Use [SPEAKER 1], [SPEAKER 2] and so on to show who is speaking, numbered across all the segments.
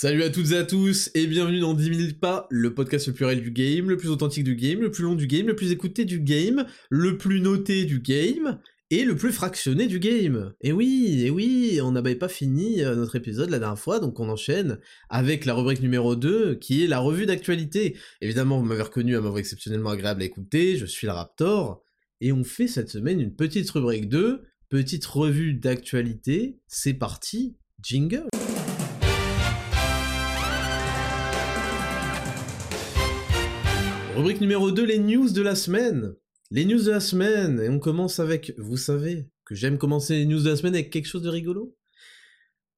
[SPEAKER 1] Salut à toutes et à tous et bienvenue dans 10 000 pas, le podcast le plus réel du game, le plus authentique du game, le plus long du game, le plus écouté du game, le plus noté du game et le plus fractionné du game. Et oui, et oui, on n'avait pas fini euh, notre épisode la dernière fois, donc on enchaîne avec la rubrique numéro 2 qui est la revue d'actualité. Évidemment, vous m'avez reconnu à ma voix exceptionnellement agréable à écouter, je suis le Raptor et on fait cette semaine une petite rubrique 2, petite revue d'actualité. C'est parti, jingle. Rubrique numéro 2, les news de la semaine. Les news de la semaine, et on commence avec, vous savez, que j'aime commencer les news de la semaine avec quelque chose de rigolo?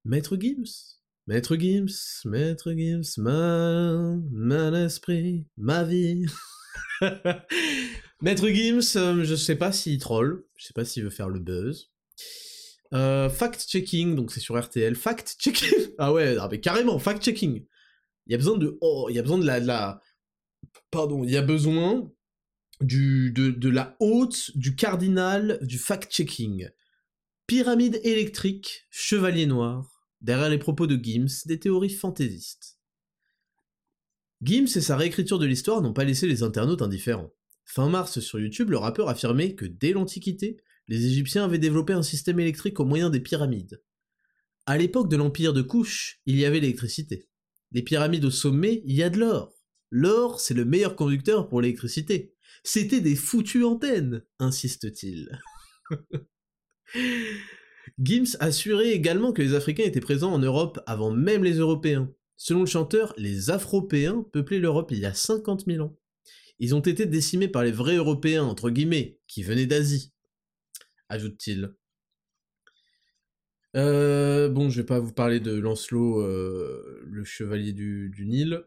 [SPEAKER 1] Maître Gims. Maître Gims, Maître Gims, ma, mon esprit, ma vie. Maître Gims, euh, je sais pas s'il troll, je sais pas s'il veut faire le buzz. Euh, fact-checking, donc c'est sur RTL. Fact-checking Ah ouais, ah carrément, fact-checking. Il y a besoin de... Oh, il y a besoin la... De la pardon, il y a besoin du, de, la haute, du cardinal, du fact-checking. Pyramide électrique, chevalier noir, derrière les propos de Gims, des théories fantaisistes. Gims et sa réécriture de l'histoire n'ont pas laissé les internautes indifférents. Fin mars sur YouTube, le rappeur affirmait que dès l'Antiquité, les Égyptiens avaient développé un système électrique au moyen des pyramides. À l'époque de l'empire de Couche, il y avait l'électricité. Les pyramides au sommet, il y a de l'or. L'or, c'est le meilleur conducteur pour l'électricité. C'était des foutues antennes, insiste-t-il. Gims assurait également que les Africains étaient présents en Europe avant même les Européens. Selon le chanteur, les Afropéens peuplaient l'Europe il y a 50 000 ans. Ils ont été décimés par les vrais Européens, entre guillemets, qui venaient d'Asie, ajoute-t-il. Euh, bon, je vais pas vous parler de Lancelot, euh, le chevalier du Nil.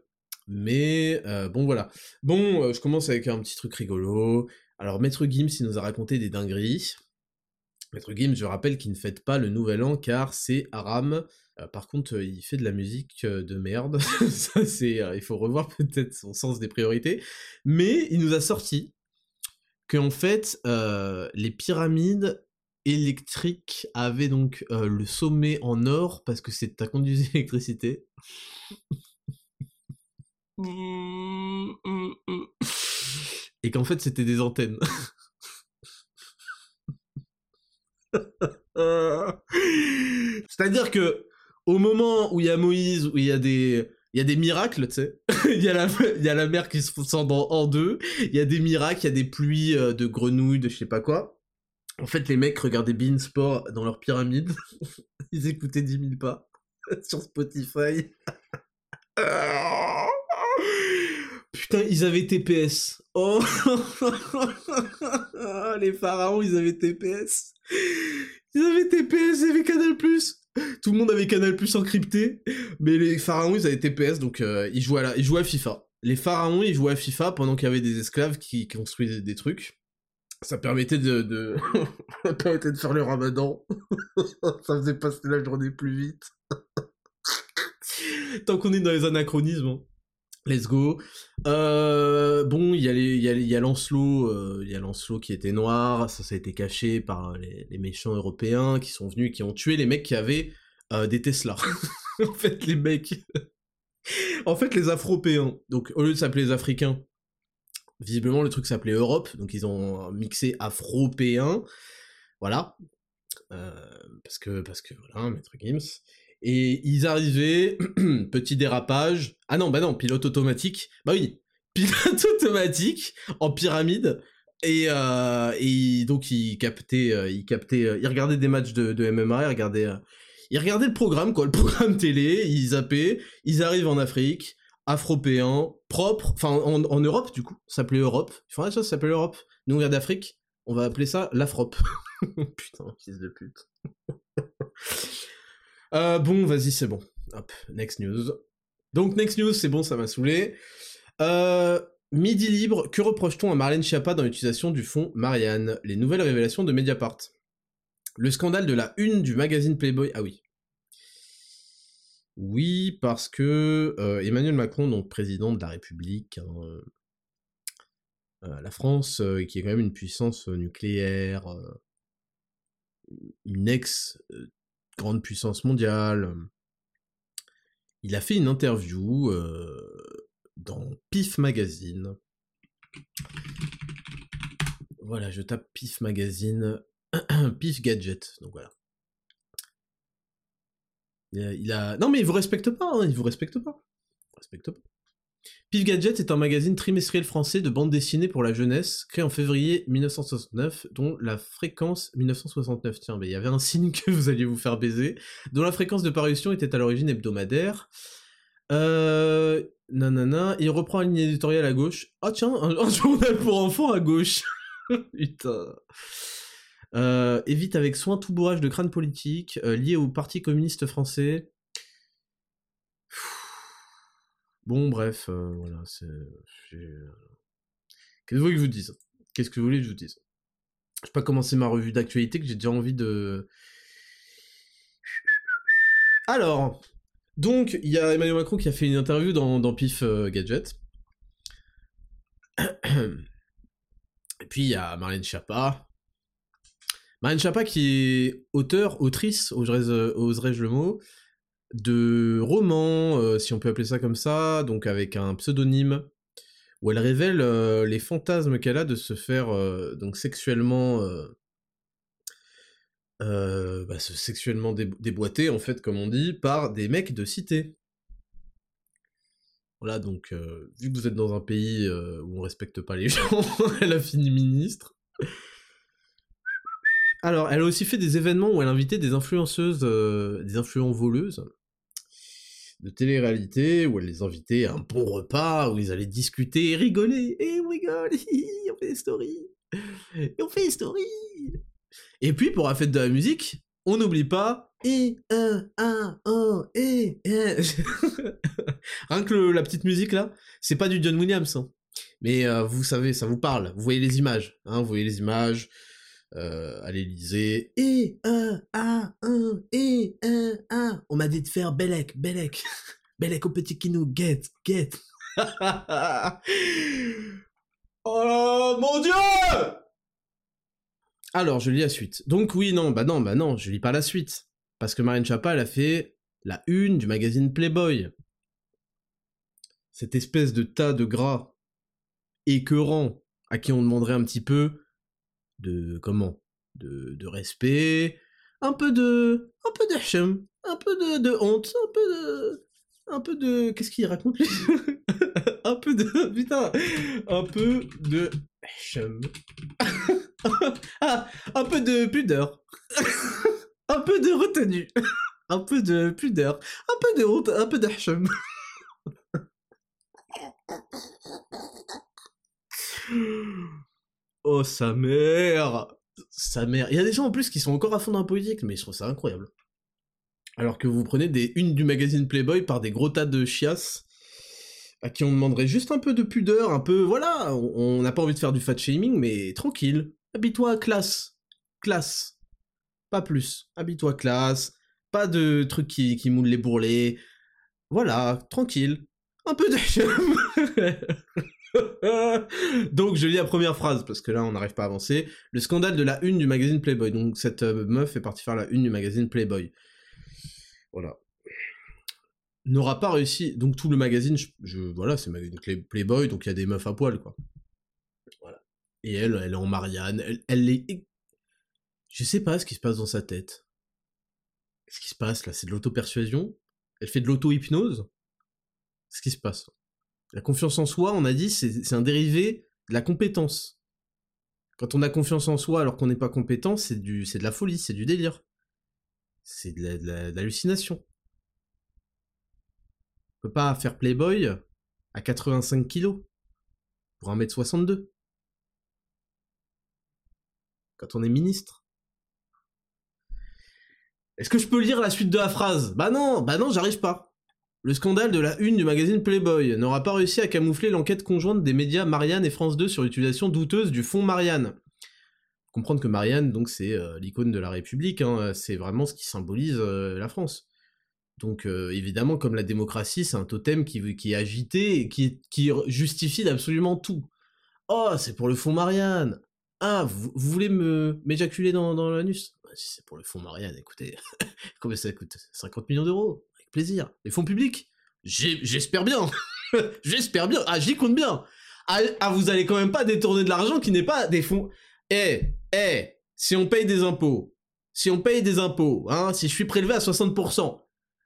[SPEAKER 1] Mais euh, bon voilà. Bon, euh, je commence avec un petit truc rigolo. Alors Maître Gims, il nous a raconté des dingueries. Maître Gims, je rappelle qu'il ne fête pas le nouvel an car c'est Aram. Euh, par contre, il fait de la musique de merde. Ça, c'est, il faut revoir peut-être son sens des priorités. Mais il nous a sorti qu'en fait, les pyramides électriques avaient donc le sommet en or parce que c'est à conduire l'électricité. Et qu'en fait, c'était des antennes. C'est-à-dire que au moment où il y a Moïse, où il y a des miracles, tu sais. il, y a la, y a la mer qui se scinde en, deux. Il y a des miracles, il y a des pluies euh, de grenouilles, de je sais pas quoi. En fait, les mecs regardaient Bean Sport dans leur pyramide. Ils écoutaient 10 000 pas sur Spotify. Putain, ils avaient TPS. Oh Les pharaons, ils avaient TPS. Ils avaient TPS, ils avaient Canal+. Tout le monde avait Canal+, encrypté. Mais les pharaons, ils avaient TPS, donc euh, ils, jouaient à ils jouaient à FIFA. Les pharaons, ils jouaient à FIFA pendant qu'il y avait des esclaves qui construisaient des trucs. Ça permettait de, de... ça permettait de faire le ramadan. ça faisait passer la journée plus vite. Tant qu'on est dans les anachronismes. Let's go. Euh, bon, il y a y a, y a Lancelot, euh, il y a Lancelot qui était noir, ça, ça a été caché par les, méchants européens qui sont venus, qui ont tué les mecs qui avaient euh, des Tesla. en fait, les mecs, en fait, les Afropéens. Donc, au lieu de s'appeler les Africains, visiblement le truc s'appelait Europe, donc ils ont mixé Afropéens, voilà, parce que parce que voilà, Maître Gims. Et ils arrivaient, petit dérapage. Ah non, bah non, pilote automatique. Bah oui, pilote automatique en pyramide. Et, euh, donc ils captaient, euh, ils captaient, euh, ils regardaient des matchs de, MMA, ils regardaient, le programme quoi, le programme télé, ils zappaient, ils arrivent en Afrique, afropéens, propre, enfin en, Europe du coup, ça s'appelait Europe. Ils font ah ça, ça s'appelle Europe. Nous on vient d'Afrique, on va appeler ça l'Afrope. Putain, fils de pute. Euh, bon, vas-y, c'est bon. Hop, next news. Donc, next news, c'est bon, ça m'a saoulé. Euh, Midi libre, que reproche-t-on à Marlène Schiappa dans l'utilisation du fond Marianne? Les nouvelles révélations de Mediapart. Le scandale de la une du magazine Playboy. Ah oui. Oui, parce que euh, Emmanuel Macron, donc président de la République, hein, la France, qui est quand même une puissance nucléaire, une ex-grande puissance mondiale, il a fait une interview dans PIF Magazine. Voilà, je tape PIF Magazine, PIF Gadget, donc voilà. Il a, Non mais il vous respecte pas, hein, il vous respecte pas. respecte pas. Pif Gadget est un magazine trimestriel français de bande dessinée pour la jeunesse, créé en février 1969, dont la fréquence 1969. Tiens, il y avait un signe que vous alliez vous faire baiser, dont la fréquence de parution était à l'origine hebdomadaire. Euh, nanana, il reprend une ligne éditoriale à gauche. Ah tiens, un, journal pour enfants à gauche. Putain. Euh, évite avec soin tout bourrage de crâne politique euh, lié au Parti communiste français. Bon, bref, euh, voilà, c'est. Qu'est-ce que vous voulez que je vous dise? Qu'est-ce que vous voulez que je vous dise? Je vais pas commencer ma revue d'actualité que j'ai déjà envie de. Alors, donc, il y a Emmanuel Macron qui a fait une interview dans, PIF Gadget. Et puis il y a Marlène Schiappa, Marine Chapa qui est auteur, autrice, oserais-je le mot, de romans, euh, si on peut appeler ça comme ça, donc avec un pseudonyme, où elle révèle euh, les fantasmes qu'elle a de se faire euh, donc sexuellement bah, sexuellement déboîter en fait comme on dit par des mecs de cité. Voilà donc vu que vous êtes dans un pays où on respecte pas les gens, elle a fini ministre. Alors, elle a aussi fait des événements où elle invitait des influenceuses, euh, des influents voleuses de télé-réalité, où elle les invitait à un bon repas, où ils allaient discuter et rigoler. Et on rigole, on fait des stories. Et on fait des stories. Et puis, pour la fête de la musique, on n'oublie pas et un un un et rien que la petite musique là c'est pas du John Williams hein. mais euh, vous savez ça vous parle vous voyez les images hein, vous voyez les images euh, à l'Elysée. Et un, un, un, et un, un. On m'a dit de faire Bellec, Bellec. Bellec au petit kinou, get, get. oh mon dieu Alors, je lis la suite. Donc oui, non, bah non, bah non, je lis pas la suite. Parce que Marine Chapa, elle a fait la une du magazine Playboy. Cette espèce de tas de gras écœurant à qui on demanderait un petit peu de comment? De, de, respect, un peu de un peu de un peu de, de, honte, un peu de un peu de qu'est-ce qu'il raconte lui? Un peu de putain, un peu de ah, un peu de pudeur. un peu de retenue. un peu de pudeur, un peu de honte, un peu de Oh, sa mère Sa mère. Il y a des gens en plus qui sont encore à fond dans la politique, mais je trouve ça incroyable. Alors que vous prenez des unes du magazine Playboy par des gros tas de chiasses à qui on demanderait juste un peu de pudeur, un peu, voilà, on n'a pas envie de faire du fat shaming, mais tranquille. Habille-toi classe. Classe. Pas plus. Habille-toi classe. Pas de trucs qui, qui moulent les bourrelets. Voilà, tranquille. Un peu de Donc je lis la première phrase parce que là on n'arrive pas à avancer. Le scandale de la une du magazine Playboy. Donc cette euh, meuf est partie faire la une du magazine Playboy. Voilà. N'aura pas réussi. Donc tout le magazine, je, voilà, c'est magazine Playboy, donc il y a des meufs à poil quoi. Voilà. Et elle, elle est en Marianne. Elle, elle est. Je sais pas ce qui se passe dans sa tête. Ce qui se passe là, c'est de l'auto-persuasion. Elle fait de l'auto-hypnose. Ce qui se passe. La confiance en soi, on a dit, c'est un dérivé de la compétence. Quand on a confiance en soi alors qu'on n'est pas compétent, c'est de la folie, c'est du délire. C'est de l'hallucination. on peut pas faire Playboy à 85 kilos pour 1m62. Quand on est ministre. Est-ce que je peux lire la suite de la phrase? Bah non, bah non, j'arrive pas. Le scandale de la une du magazine Playboy n'aura pas réussi à camoufler l'enquête conjointe des médias Marianne et France 2 sur l'utilisation douteuse du fonds Marianne. Comprendre que Marianne, donc, c'est euh, l'icône de la République, hein, c'est vraiment ce qui symbolise euh, la France. Donc euh, évidemment, comme la démocratie, c'est un totem qui, est agité et qui, justifie absolument tout. Oh, c'est pour le fonds Marianne. Ah, vous, voulez me m'éjaculer dans, l'anus? Bah, Si c'est pour le fonds Marianne, écoutez, combien ça coûte? 50 millions d'euros? Plaisir. Les fonds publics J'espère bien J'espère bien Ah, j'y compte bien ah, ah, vous allez quand même pas détourner de l'argent qui n'est pas des fonds... Eh, eh, si on paye des impôts, si on paye des impôts, hein, si je suis prélevé à 60%,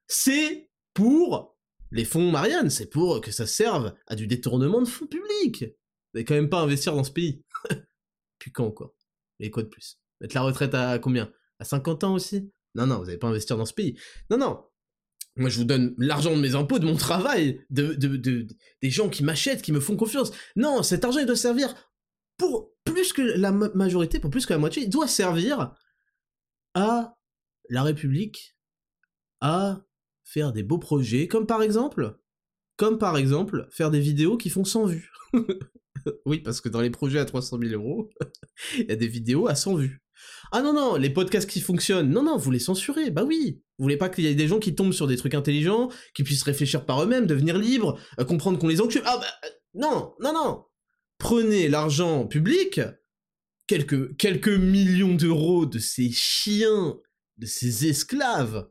[SPEAKER 1] c'est pour les fonds Marianne, c'est pour que ça serve à du détournement de fonds publics. Vous n'allez quand même pas investir dans ce pays. Puis quand, quoi Et quoi de plus? Mettre la retraite à combien? À 50 ans aussi? Non, non, vous n'allez pas investir dans ce pays. Non, non. Moi, je vous donne l'argent de mes impôts, de mon travail, de, des gens qui m'achètent, qui me font confiance. Non, cet argent, il doit servir pour plus que la majorité, pour plus que la moitié. Il doit servir à la République, à faire des beaux projets, comme par exemple, comme par exemple, faire des vidéos qui font 100 vues. oui, parce que dans les projets à 300 000 euros, il y a des vidéos à 100 vues. Ah non, non, les podcasts qui fonctionnent, non, non, vous les censurez, bah oui. Vous voulez pas qu'il y ait des gens qui tombent sur des trucs intelligents, qui puissent réfléchir par eux-mêmes, devenir libres, euh, comprendre qu'on les encule. Ah bah, euh, non, non, non. Prenez l'argent public, quelques, quelques millions d'euros de ces chiens, de ces esclaves,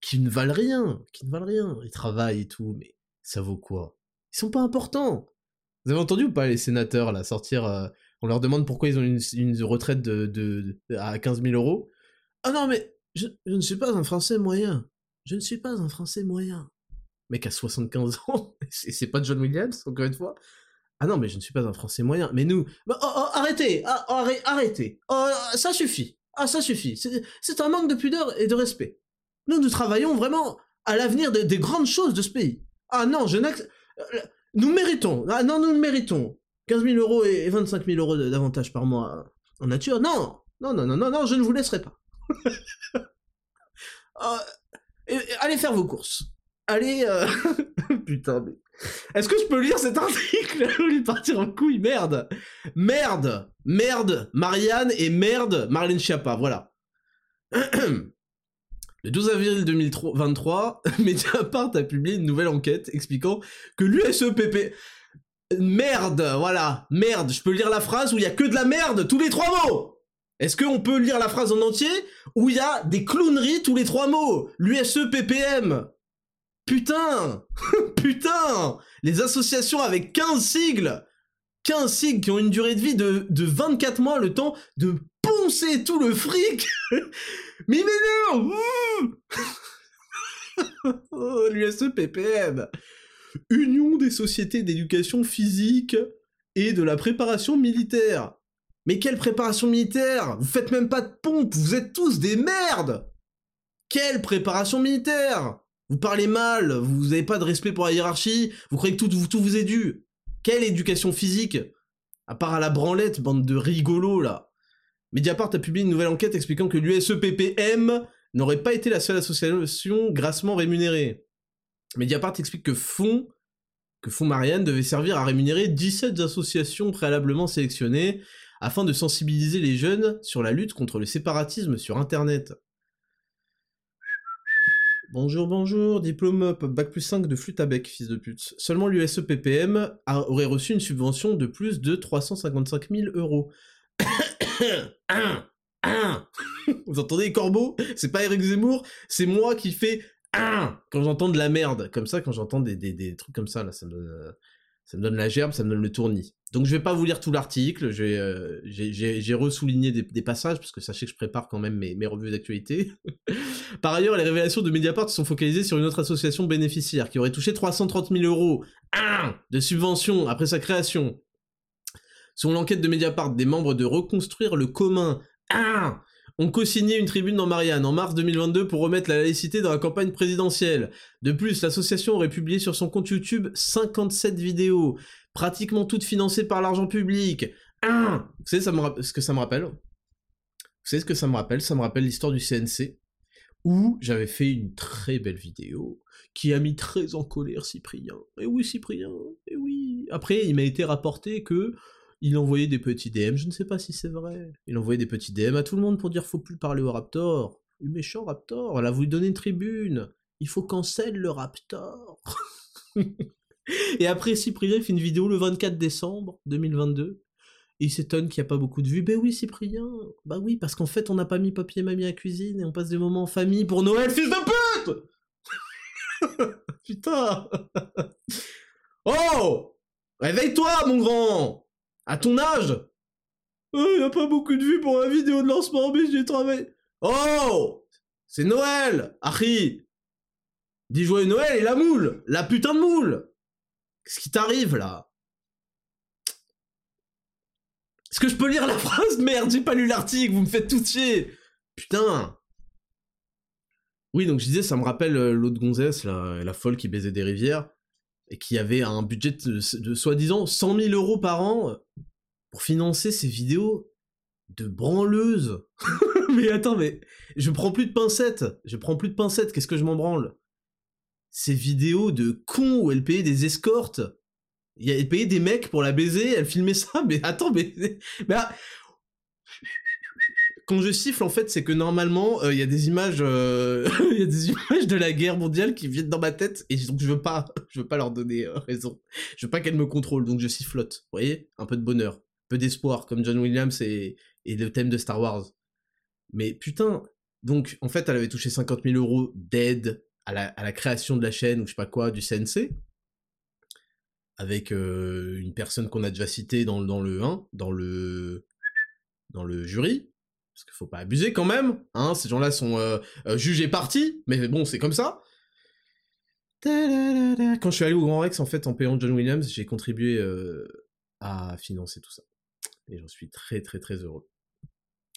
[SPEAKER 1] qui ne valent rien, qui ne valent rien. Ils travaillent et tout, mais ça vaut quoi? Ils sont pas importants. Vous avez entendu ou pas les sénateurs là sortir euh, On leur demande pourquoi ils ont une, retraite de, à 15 000 euros. Ah non mais je, ne suis pas un Français moyen. Je ne suis pas un Français moyen. Mec à 75 ans, c'est pas John Williams encore une fois. Ah non mais je ne suis pas un Français moyen. Mais nous, bah, oh, oh, arrêtez, ah, oh, arrêtez. ça suffit. Ah ça suffit. C'est un manque de pudeur et de respect. Nous, nous travaillons vraiment à l'avenir des, grandes choses de ce pays. Ah non, je n'accepte... Euh, nous méritons. Ah non, nous le méritons. 15 000 euros et 25 000 euros d'avantage par mois en nature. Non, non, non, non, non, non, je ne vous laisserai pas. Ah, allez faire vos courses. Allez, euh, putain, mais... Est-ce que je peux lire cet article? Au lieu de partir en couille Merde Merde Merde Marianne et merde Marlène Schiappa, voilà. Le 12 avril 2023, Mediapart a publié une nouvelle enquête expliquant que l'USEPP... Merde, voilà, merde, je peux lire la phrase où il y a que de la merde tous les trois mots. Est-ce qu'on peut lire la phrase en entier où il y a des clowneries tous les trois mots? L'USEPPM Putain. Putain. Les associations avec 15 sigles. 15 sigles qui ont une durée de vie de, de 24 mois, le temps de poncer tout le fric. Mais m'énerve oh, L'USEPPM Union des sociétés d'éducation physique et de la préparation militaire. Mais quelle préparation militaire? Vous faites même pas de pompe, vous êtes tous des merdes Quelle préparation militaire Vous parlez mal, vous avez pas de respect pour la hiérarchie, vous croyez que tout, tout vous est dû. Quelle éducation physique À part à la branlette, bande de rigolos là. Mediapart a publié une nouvelle enquête expliquant que l'USEPPM n'aurait pas été la seule association grassement rémunérée. Mediapart explique que Fonds, que Fonds Marianne devait servir à rémunérer 17 associations préalablement sélectionnées afin de sensibiliser les jeunes sur la lutte contre le séparatisme sur Internet. Bonjour, bonjour, diplôme bac plus 5 de flûte à bec, fils de pute. Seulement l'USEPPM aurait reçu une subvention de plus de 355 000 euros. Vous entendez corbeaux C'est pas Eric Zemmour, c'est moi qui fais quand j'entends de la merde. Comme ça, quand j'entends des, trucs comme ça, là, ça me, donne, euh, la gerbe, ça me donne le tournis. Donc je vais pas vous lire tout l'article, euh, j'ai ressouligné des, passages, parce que sachez que je prépare quand même mes, mes revues d'actualité. Par ailleurs, les révélations de Mediapart sont focalisées sur une autre association bénéficiaire qui aurait touché 330 000 euros de subventions après sa création. Selon l'enquête de Mediapart, des membres de Reconstruire le commun ah, ont co-signé une tribune dans Marianne en mars 2022 pour remettre la laïcité dans la campagne présidentielle. De plus, l'association aurait publié sur son compte YouTube 57 vidéos, pratiquement toutes financées par l'argent public. Ah, vous savez ça me ce que ça me rappelle? Vous savez ce que ça me rappelle? Ça me rappelle l'histoire du CNC, où j'avais fait une très belle vidéo qui a mis très en colère Cyprien. Et oui, Cyprien, et oui. Après, il m'a été rapporté que il envoyait des petits DM, je ne sais pas si c'est vrai. Il envoyait des petits DM à tout le monde pour dire faut plus parler au Raptor. Le méchant Raptor, elle a voulu donner une tribune. Il faut cancel le Raptor. et après, Cyprien fait une vidéo le 24 décembre 2022 il s'étonne qu'il n'y a pas beaucoup de vues. Ben oui, Cyprien. Bah oui, parce qu'en fait, on n'a pas mis papier mamie à cuisine et on passe des moments en famille pour Noël, fils de pute Putain Oh Réveille-toi, mon grand À ton âge! Oh, il n'y a pas beaucoup de vues pour la vidéo de lancement, mais j'ai travaillé. Oh! C'est Noël Harry Dis joyeux Noël et la moule La putain de moule! Qu'est-ce qui t'arrive, là? Est-ce que je peux lire la phrase? Merde, j'ai pas lu l'article, vous me faites tout chier! Putain! Oui, donc je disais, ça me rappelle euh, l'autre gonzesse, la, la folle qui baisait des rivières, et qui avait un budget de, soi-disant 100 000 euros par an euh, pour financer ses vidéos de branleuse. mais attends, mais je prends plus de pincettes, je prends plus de pincettes, qu'est-ce que je m'en branle? Ces vidéos de cons où elle payait des escortes elle payait des mecs pour la baiser, elle filmait ça, mais attends, mais... Ah, quand je siffle, en fait, c'est que normalement, euh, il y a des images, euh, y a des images de la guerre mondiale qui viennent dans ma tête, et donc je veux pas, je veux pas leur donner euh, raison. Je veux pas qu'elles me contrôlent, donc je sifflote. Vous voyez? Un peu de bonheur, un peu d'espoir, comme John Williams et, et le thème de Star Wars. Mais putain, donc en fait, elle avait touché 50 000 euros d'aide à la, à la création de la chaîne, ou je sais pas quoi, du CNC avec une personne qu'on a déjà citée dans, dans le 1, dans le, dans le jury, parce qu'il faut pas abuser quand même, hein, ces gens-là sont jugés partis, mais bon, c'est comme ça. Quand je suis allé au Grand Rex, en fait, en payant John Williams, j'ai contribué à financer tout ça. Et j'en suis très très très heureux.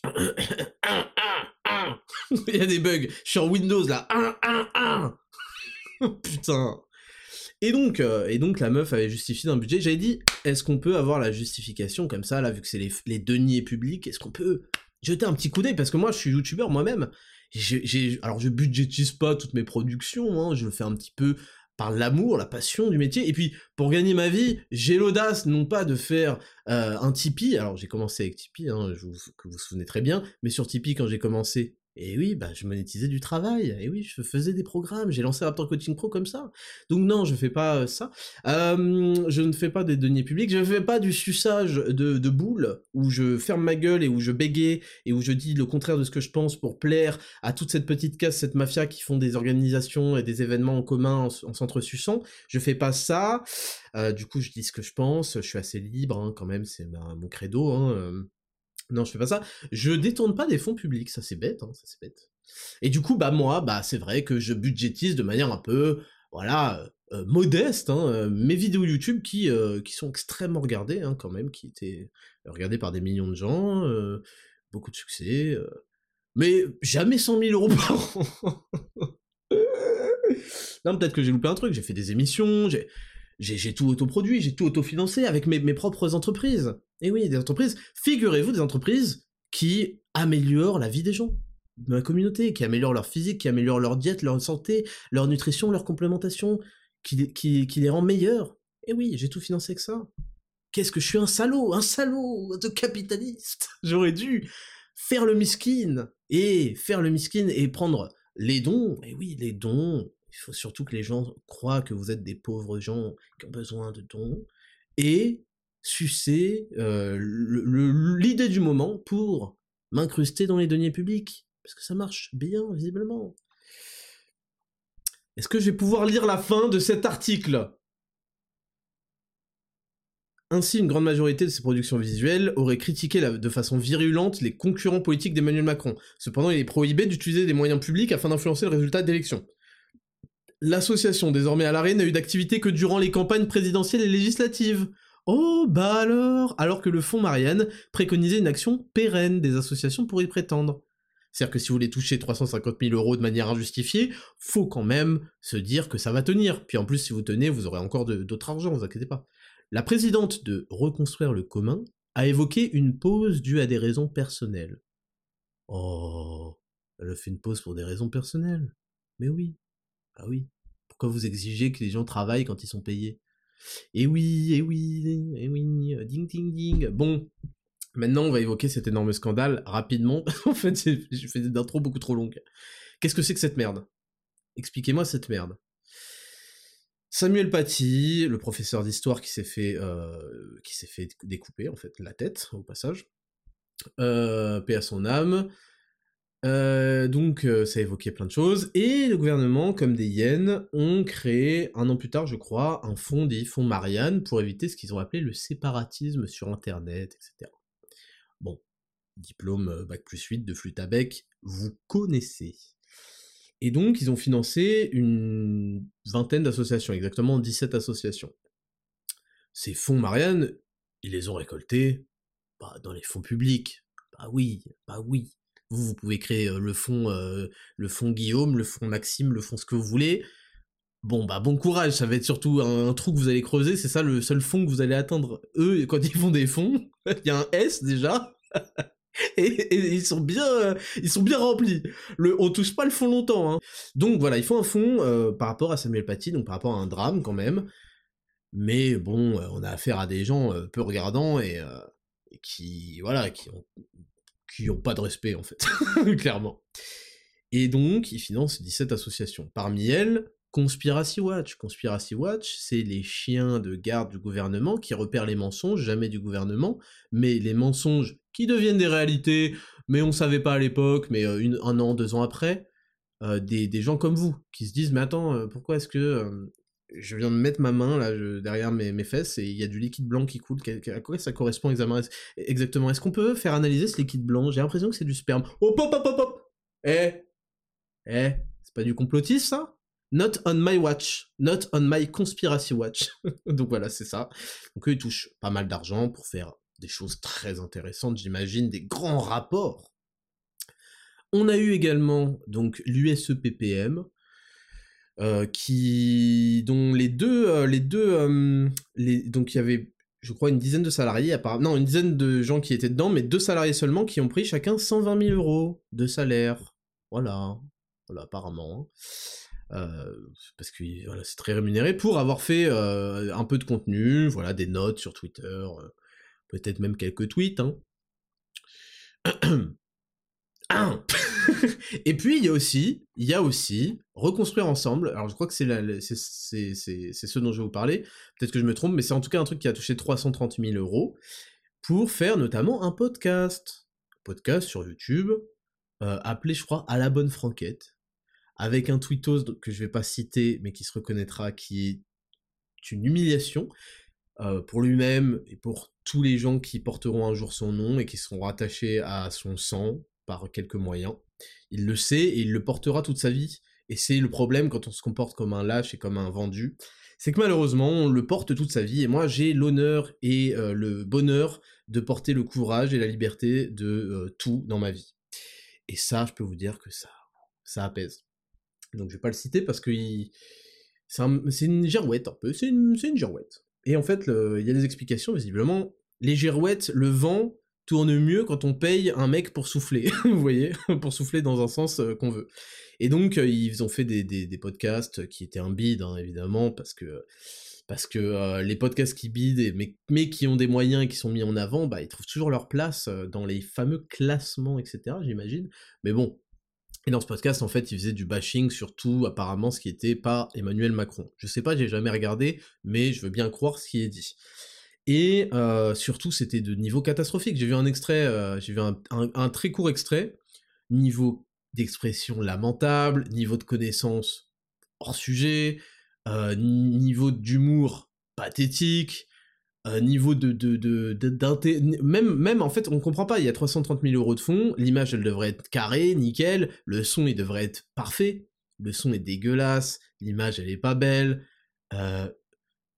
[SPEAKER 1] Il y a des bugs. Je suis en Windows là. Putain. Et donc, euh, et donc la meuf avait justifié d'un budget. J'avais dit, est-ce qu'on peut avoir la justification comme ça, là, vu que c'est les, deniers publics, est-ce qu'on peut jeter un petit coup d'œil Parce que moi, je suis youtubeur moi-même. Alors, je budgétise pas toutes mes productions, hein, je le fais un petit peu par l'amour, la passion du métier. Et puis, pour gagner ma vie, j'ai l'audace, non pas de faire euh, un Tipeee. Alors, j'ai commencé avec Tipeee, hein, je vous, que vous vous souvenez très bien. Mais sur Tipeee, quand j'ai commencé, et oui, bah, je monétisais du travail. Et oui, je faisais des programmes. J'ai lancé Raptor Coaching Pro comme ça. Donc non, je fais pas ça. je ne fais pas des deniers publics. Je ne fais pas du suçage de, de boules où je ferme ma gueule et où je bégaye et où je dis le contraire de ce que je pense pour plaire à toute cette petite casse, cette mafia qui font des organisations et des événements en commun en, s'entresuçant. Je fais pas ça. Euh, du coup, je dis ce que je pense. Je suis assez libre hein, quand même. C'est mon credo. Hein, euh. Non, je fais pas ça. Je détourne pas des fonds publics, ça c'est bête, hein, ça c'est bête. Et du coup, bah moi, bah c'est vrai que je budgétise de manière un peu, voilà, euh, euh, modeste, hein, euh, mes vidéos YouTube qui, qui sont extrêmement regardées, hein, quand même, qui étaient regardées par des millions de gens, beaucoup de succès, mais jamais 100 000 euros par an. non, peut-être que j'ai loupé un truc, j'ai fait des émissions, j'ai j'ai tout autoproduit, j'ai tout autofinancé avec mes, mes, propres entreprises. Et oui, des entreprises, figurez-vous, des entreprises qui améliorent la vie des gens, de la communauté, qui améliorent leur physique, qui améliorent leur diète, leur santé, leur nutrition, leur complémentation, qui, qui, les rend meilleurs. Et oui, j'ai tout financé avec ça. Qu'est-ce que je suis un salaud, un salaud de capitaliste? J'aurais dû faire le miskin, et faire le miskin et prendre les dons, et oui, les dons, faut surtout que les gens croient que vous êtes des pauvres gens qui ont besoin de dons, et sucer euh, l'idée du moment pour m'incruster dans les deniers publics. Parce que ça marche bien, visiblement. Est-ce que je vais pouvoir lire la fin de cet article? Ainsi, une grande majorité de ces productions visuelles aurait critiqué de façon virulente les concurrents politiques d'Emmanuel Macron. Cependant, il est prohibé d'utiliser des moyens publics afin d'influencer le résultat d'élections. L'association, désormais à l'arrêt, n'a eu d'activité que durant les campagnes présidentielles et législatives. Oh, bah alors Alors que le Fonds Marianne préconisait une action pérenne des associations pour y prétendre. C'est-à-dire que si vous voulez toucher 350 000 euros de manière injustifiée, faut quand même se dire que ça va tenir. Puis en plus, si vous tenez, vous aurez encore d'autres argent, vous inquiétez pas. La présidente de Reconstruire le commun a évoqué une pause due à des raisons personnelles. Oh, Elle a fait une pause pour des raisons personnelles. Mais oui. Ah oui. Pourquoi vous exigez que les gens travaillent quand ils sont payés? Eh oui, eh oui, eh oui, ding ding ding. Bon, maintenant on va évoquer cet énorme scandale rapidement. en fait, j'ai fait des intros beaucoup trop longues. Qu'est-ce que c'est que cette merde? Expliquez-moi cette merde. Samuel Paty, le professeur d'histoire qui s'est fait, euh, découper en fait la tête au passage, euh, paix à son âme, euh, donc euh, ça évoquait plein de choses, et le gouvernement, comme des hyènes, ont créé, un an plus tard je crois, un fonds dit fonds Marianne pour éviter ce qu'ils ont appelé le séparatisme sur Internet, etc. Bon, diplôme euh, Bac plus 8 de flûte à bec, vous connaissez. Et donc ils ont financé une vingtaine d'associations, exactement 17 associations. Ces fonds Marianne, ils les ont récoltés bah, dans les fonds publics. Bah oui, bah oui. Vous, vous pouvez créer le fonds, le fonds Guillaume, le fonds Maxime, le fonds ce que vous voulez. Bon, bah bon courage, ça va être surtout un, trou que vous allez creuser, c'est ça le seul fond que vous allez atteindre. Eux, quand ils font des fonds, il y a un S déjà, et, ils sont bien, ils sont bien remplis. Le, on touche pas le fond longtemps. Hein. Donc voilà, ils font un fond par rapport à Samuel Paty, donc par rapport à un drame quand même. Mais bon, on a affaire à des gens peu regardants et, et qui, voilà, qui ont qui ont pas de respect en fait, clairement. Et donc, ils financent 17 associations. Parmi elles, Conspiracy Watch. Conspiracy Watch, c'est les chiens de garde du gouvernement qui repèrent les mensonges, jamais du gouvernement, mais les mensonges qui deviennent des réalités, mais on savait pas à l'époque, mais euh, un an, deux ans après, euh, des, gens comme vous, qui se disent, mais attends, euh, pourquoi est-ce que je viens de mettre ma main là derrière mes, fesses et il y a du liquide blanc qui coule. À quoi ça correspond exactement? Est-ce qu'on peut faire analyser ce liquide blanc? J'ai l'impression que c'est du sperme. Oh, hop, hop, hop, hop Eh Eh C'est pas du complotisme ça? Not on my watch. Not on my conspiracy watch. Donc voilà, c'est ça. Donc eux, ils touchent pas mal d'argent pour faire des choses très intéressantes, j'imagine, des grands rapports. On a eu également donc l'USEPPM, qui dont les deux euh, les deux euh, les donc il y avait je crois une dizaine de salariés apparemment non une dizaine de gens qui étaient dedans mais deux salariés seulement qui ont pris chacun 120 000 euros de salaire. Voilà. Voilà apparemment parce que voilà, c'est très rémunéré pour avoir fait un peu de contenu voilà des notes sur Twitter peut-être même quelques tweets hein. et puis il y a aussi, il y a aussi reconstruire ensemble. Alors je crois que c'est ce dont je vais vous parler. Peut-être que je me trompe, mais c'est en tout cas un truc qui a touché 330 000 euros pour faire notamment un podcast, podcast sur YouTube euh, appelé, je crois, à la bonne franquette, avec un tweetos que je vais pas citer, mais qui se reconnaîtra, qui est une humiliation. Euh, pour lui-même et pour tous les gens qui porteront un jour son nom et qui seront rattachés à son sang, par quelques moyens. Il le sait et il le portera toute sa vie. Et c'est le problème quand on se comporte comme un lâche et comme un vendu. C'est que malheureusement, on le porte toute sa vie. Et moi, j'ai l'honneur et euh, le bonheur de porter le courage et la liberté de euh, tout dans ma vie. Et ça, je peux vous dire que ça, ça apaise. Donc je vais pas le citer parce que c'est une girouette un peu. C'est une, une girouette. Et en fait, il y a des explications, visiblement. Les girouettes, le vent, tourne mieux quand on paye un mec pour souffler, vous voyez, pour souffler dans un sens euh, qu'on veut. Et donc euh, ils ont fait des, podcasts qui étaient un bide, hein, évidemment, parce que parce que euh, les podcasts qui bident, mais, mais qui ont des moyens et qui sont mis en avant, bah ils trouvent toujours leur place dans les fameux classements, etc. J'imagine. Mais bon. Et dans ce podcast, en fait, ils faisaient du bashing sur tout, apparemment, ce qui était pas Emmanuel Macron. Je sais pas, j'ai jamais regardé, mais je veux bien croire ce qui est dit. Et euh, surtout, c'était de niveau catastrophique. J'ai vu un extrait, euh, j'ai vu un, très court extrait, niveau d'expression lamentable, niveau de connaissance hors sujet, euh, niveau d'humour pathétique, niveau de, même, même en fait, on comprend pas. Il y a 330 000 euros de fonds, l'image elle devrait être carrée, nickel, le son il devrait être parfait, le son est dégueulasse, l'image elle est pas belle.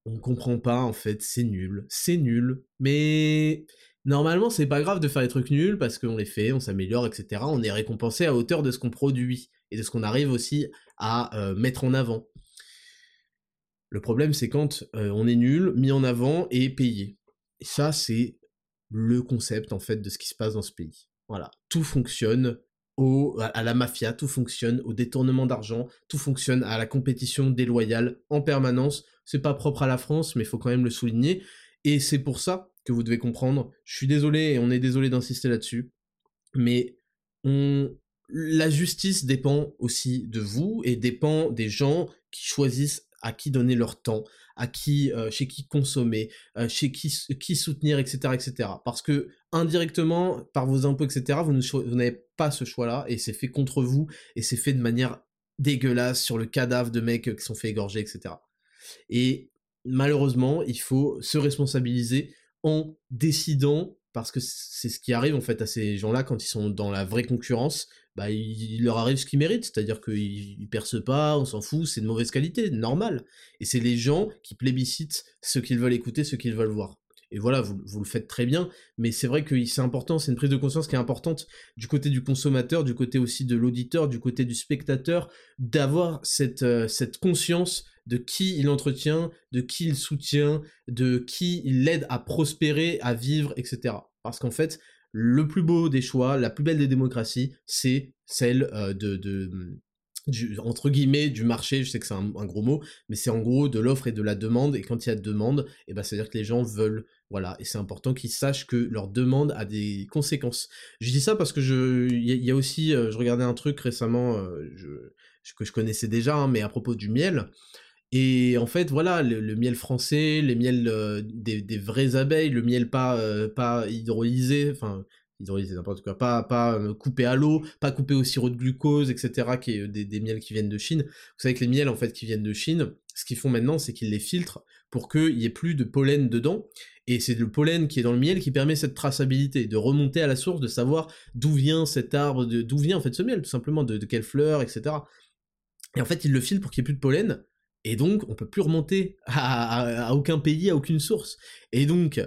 [SPEAKER 1] On comprend pas en fait, c'est nul, c'est nul, mais normalement c'est pas grave de faire des trucs nuls parce qu'on les fait, on s'améliore, etc. On est récompensé à hauteur de ce qu'on produit et de ce qu'on arrive aussi à euh, mettre en avant. Le problème c'est quand euh, on est nul, mis en avant et payé. Et ça c'est le concept en fait de ce qui se passe dans ce pays. Voilà, tout fonctionne à la mafia, tout fonctionne, au détournement d'argent, tout fonctionne à la compétition déloyale en permanence. C'est pas propre à la France, mais il faut quand même le souligner. Et c'est pour ça que vous devez comprendre. Je suis désolé et on est désolé d'insister là-dessus, mais la justice dépend aussi de vous et dépend des gens qui choisissent à qui donner leur temps, à qui, euh, chez qui consommer, euh, chez qui, qui soutenir, etc., etc. Parce que indirectement, par vos impôts, etc., vous, n'avez ce choix-là et c'est fait contre vous et c'est fait de manière dégueulasse sur le cadavre de mecs qui sont fait égorger, etc. Et malheureusement, il faut se responsabiliser en décidant parce que c'est ce qui arrive en fait à ces gens-là quand ils sont dans la vraie concurrence, bah il, leur arrive ce qu'ils méritent, c'est-à-dire qu'ils percent pas, on s'en fout, c'est de mauvaise qualité, normal. Et c'est les gens qui plébiscitent ce qu'ils veulent écouter, ce qu'ils veulent voir. Et voilà, vous, vous, le faites très bien, mais c'est vrai que c'est important, c'est une prise de conscience qui est importante du côté du consommateur, du côté aussi de l'auditeur, du côté du spectateur, d'avoir cette, euh, cette conscience de qui il entretient, de qui il soutient, de qui il l'aide à prospérer, à vivre, etc. Parce qu'en fait, le plus beau des choix, la plus belle des démocraties, c'est celle euh, de, de du, entre guillemets du marché, je sais que c'est un, gros mot, mais c'est en gros de l'offre et de la demande, et quand il y a demande, et eh ben c'est-à-dire que les gens veulent, voilà, et c'est important qu'ils sachent que leur demande a des conséquences. Je dis ça parce que je, il y, a aussi, euh, je regardais un truc récemment, euh, que je connaissais déjà, hein, mais à propos du miel, et en fait, voilà, le, miel français, les miels euh, des, vraies abeilles, le miel pas, pas hydrolysé, enfin, hydrolysé n'importe quoi, pas, pas coupé à l'eau, pas coupé au sirop de glucose, etc., qui est des, des, miels qui viennent de Chine. Vous savez que les miels, en fait, qui viennent de Chine, ce qu'ils font maintenant, c'est qu'ils les filtrent pour qu'il y ait plus de pollen dedans, et c'est le pollen qui est dans le miel qui permet cette traçabilité, de remonter à la source, de savoir d'où vient cet arbre, d'où vient en fait ce miel, tout simplement, de, de quelle fleur, etc. Et en fait, ils le filtrent pour qu'il n'y ait plus de pollen, et donc, on peut plus remonter à, aucun pays, à aucune source. Et donc,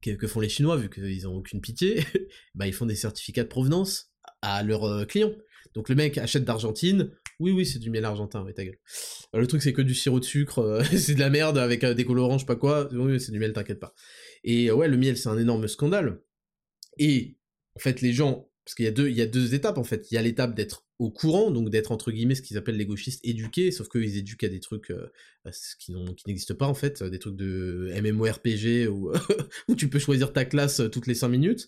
[SPEAKER 1] que, font les Chinois, vu qu'ils ont aucune pitié Bah, ils font des certificats de provenance à leurs euh, clients. Donc le mec achète d'Argentine, oui oui c'est du miel argentin, oui ta gueule. Euh, le truc c'est que du sirop de sucre, euh, c'est de la merde avec des colorants, je sais pas quoi, oui c'est du miel, t'inquiète pas. Et ouais, le miel c'est un énorme scandale. Et en fait les gens parce qu'il y a deux, y a deux étapes en fait. Il y a l'étape d'être au courant, donc d'être entre guillemets ce qu'ils appellent les gauchistes éduqués, sauf qu'ils éduquent à des trucs euh, qui, n'existent pas en fait, des trucs de MMORPG où, où tu peux choisir ta classe euh, toutes les 5 minutes.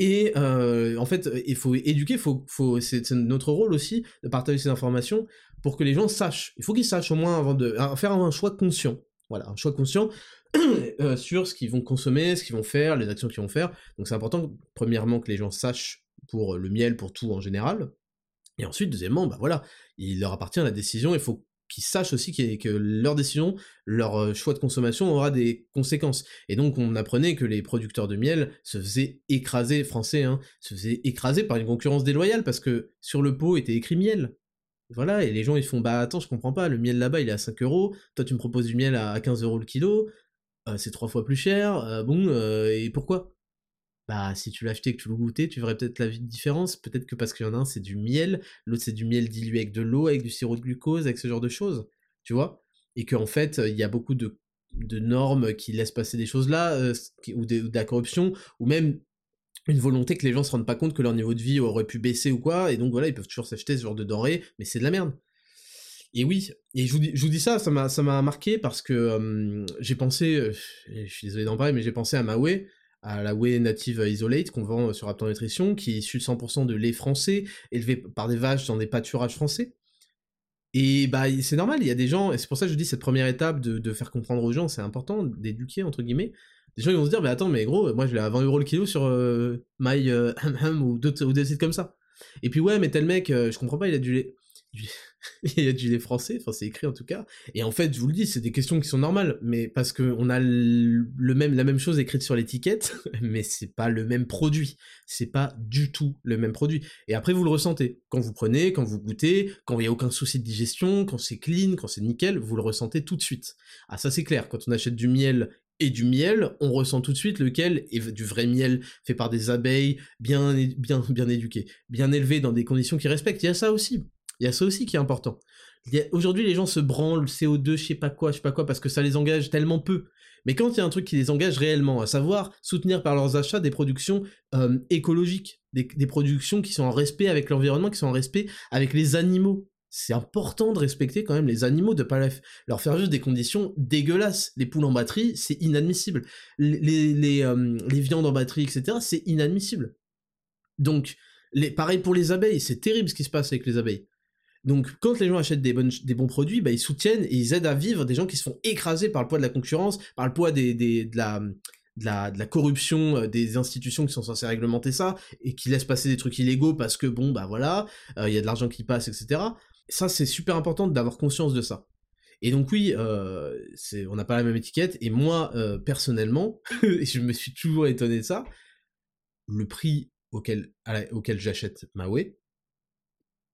[SPEAKER 1] Et euh, en fait, il faut éduquer, faut, c'est notre rôle aussi de partager ces informations pour que les gens sachent. Il faut qu'ils sachent au moins avant de faire un choix conscient. Voilà, un choix conscient sur ce qu'ils vont consommer, ce qu'ils vont faire, les actions qu'ils vont faire. Donc c'est important, premièrement, que les gens sachent pour le miel, pour tout en général. Et ensuite, deuxièmement, bah voilà, il leur appartient la décision, il faut qu'ils sachent aussi que leur décision, leur euh, choix de consommation aura des conséquences. Et donc on apprenait que les producteurs de miel se faisaient écraser, français, hein, se faisaient écraser par une concurrence déloyale, parce que sur le pot était écrit miel. Voilà, et les gens ils font bah attends, je comprends pas, le miel là-bas il est à 5 euros, toi tu me proposes du miel à 15 euros le kilo, euh, c'est trois fois plus cher, euh, bon, et pourquoi? Bah si tu l'achetais et que tu le goûtais, tu verrais peut-être la différence. Peut-être que parce qu'il y en a un, c'est du miel, l'autre c'est du miel dilué avec de l'eau, avec du sirop de glucose, avec ce genre de choses, tu vois? Et qu'en fait, il y a beaucoup de, normes qui laissent passer des choses là, euh, ou, de, la corruption, ou même une volonté que les gens se rendent pas compte que leur niveau de vie aurait pu baisser ou quoi, et donc voilà, ils peuvent toujours s'acheter ce genre de denrées, mais c'est de la merde. Et oui, et je vous dis, je vous dis ça, ça m'a, ça m'a marqué parce que j'ai pensé, euh, je suis désolé d'en parler, mais j'ai pensé à Maoué, à la Whey Native Isolate qu'on vend sur Raptor Nutrition, qui est issu de 100% de lait français, élevé par des vaches dans des pâturages français. Et bah c'est normal, il y a des gens, et c'est pour ça que je dis cette première étape de, faire comprendre aux gens, c'est important d'éduquer entre guillemets. Des gens ils vont se dire, mais attends, mais gros, moi je l'ai à 20 euros le kilo sur euh, My euh, ou d'autres des sites comme ça. Et puis ouais, mais tel mec, euh, je comprends pas, il a du lait. il y a du lait français, enfin c'est écrit en tout cas. Et en fait, je vous le dis, c'est des questions qui sont normales, mais parce qu'on a le même, la même chose écrite sur l'étiquette, mais c'est pas le même produit. C'est pas du tout le même produit. Et après, vous le ressentez. Quand vous prenez, quand vous goûtez, quand il n'y a aucun souci de digestion, quand c'est clean, quand c'est nickel, vous le ressentez tout de suite. Ah ça c'est clair, quand on achète du miel et du miel, on ressent tout de suite lequel est du vrai miel fait par des abeilles bien, bien, bien éduquées, bien élevées dans des conditions qui respectent. Il y a ça aussi. Il y a ça aussi qui est important. Aujourd'hui, les gens se branlent CO2, je sais pas quoi, je sais pas quoi, parce que ça les engage tellement peu. Mais quand il y a un truc qui les engage réellement, à savoir soutenir par leurs achats des productions euh, écologiques, des, productions qui sont en respect avec l'environnement, qui sont en respect avec les animaux. C'est important de respecter quand même les animaux, de pas leur faire juste des conditions dégueulasses. Les poules en batterie, c'est inadmissible. Les, les, euh, viandes en batterie, etc., c'est inadmissible. Donc, les, pareil pour les abeilles, c'est terrible ce qui se passe avec les abeilles. Donc, quand les gens achètent des, bons produits, bah, ils soutiennent et ils aident à vivre des gens qui se font écraser par le poids de la concurrence, par le poids de la corruption euh, des institutions qui sont censées réglementer ça et qui laissent passer des trucs illégaux parce que bon bah voilà euh, il y a de l'argent qui passe etc ça c'est super important d'avoir conscience de ça. Et donc oui euh, on n'a pas la même étiquette et moi personnellement je me suis toujours étonné de ça. Le prix auquel auquel j'achète ma whey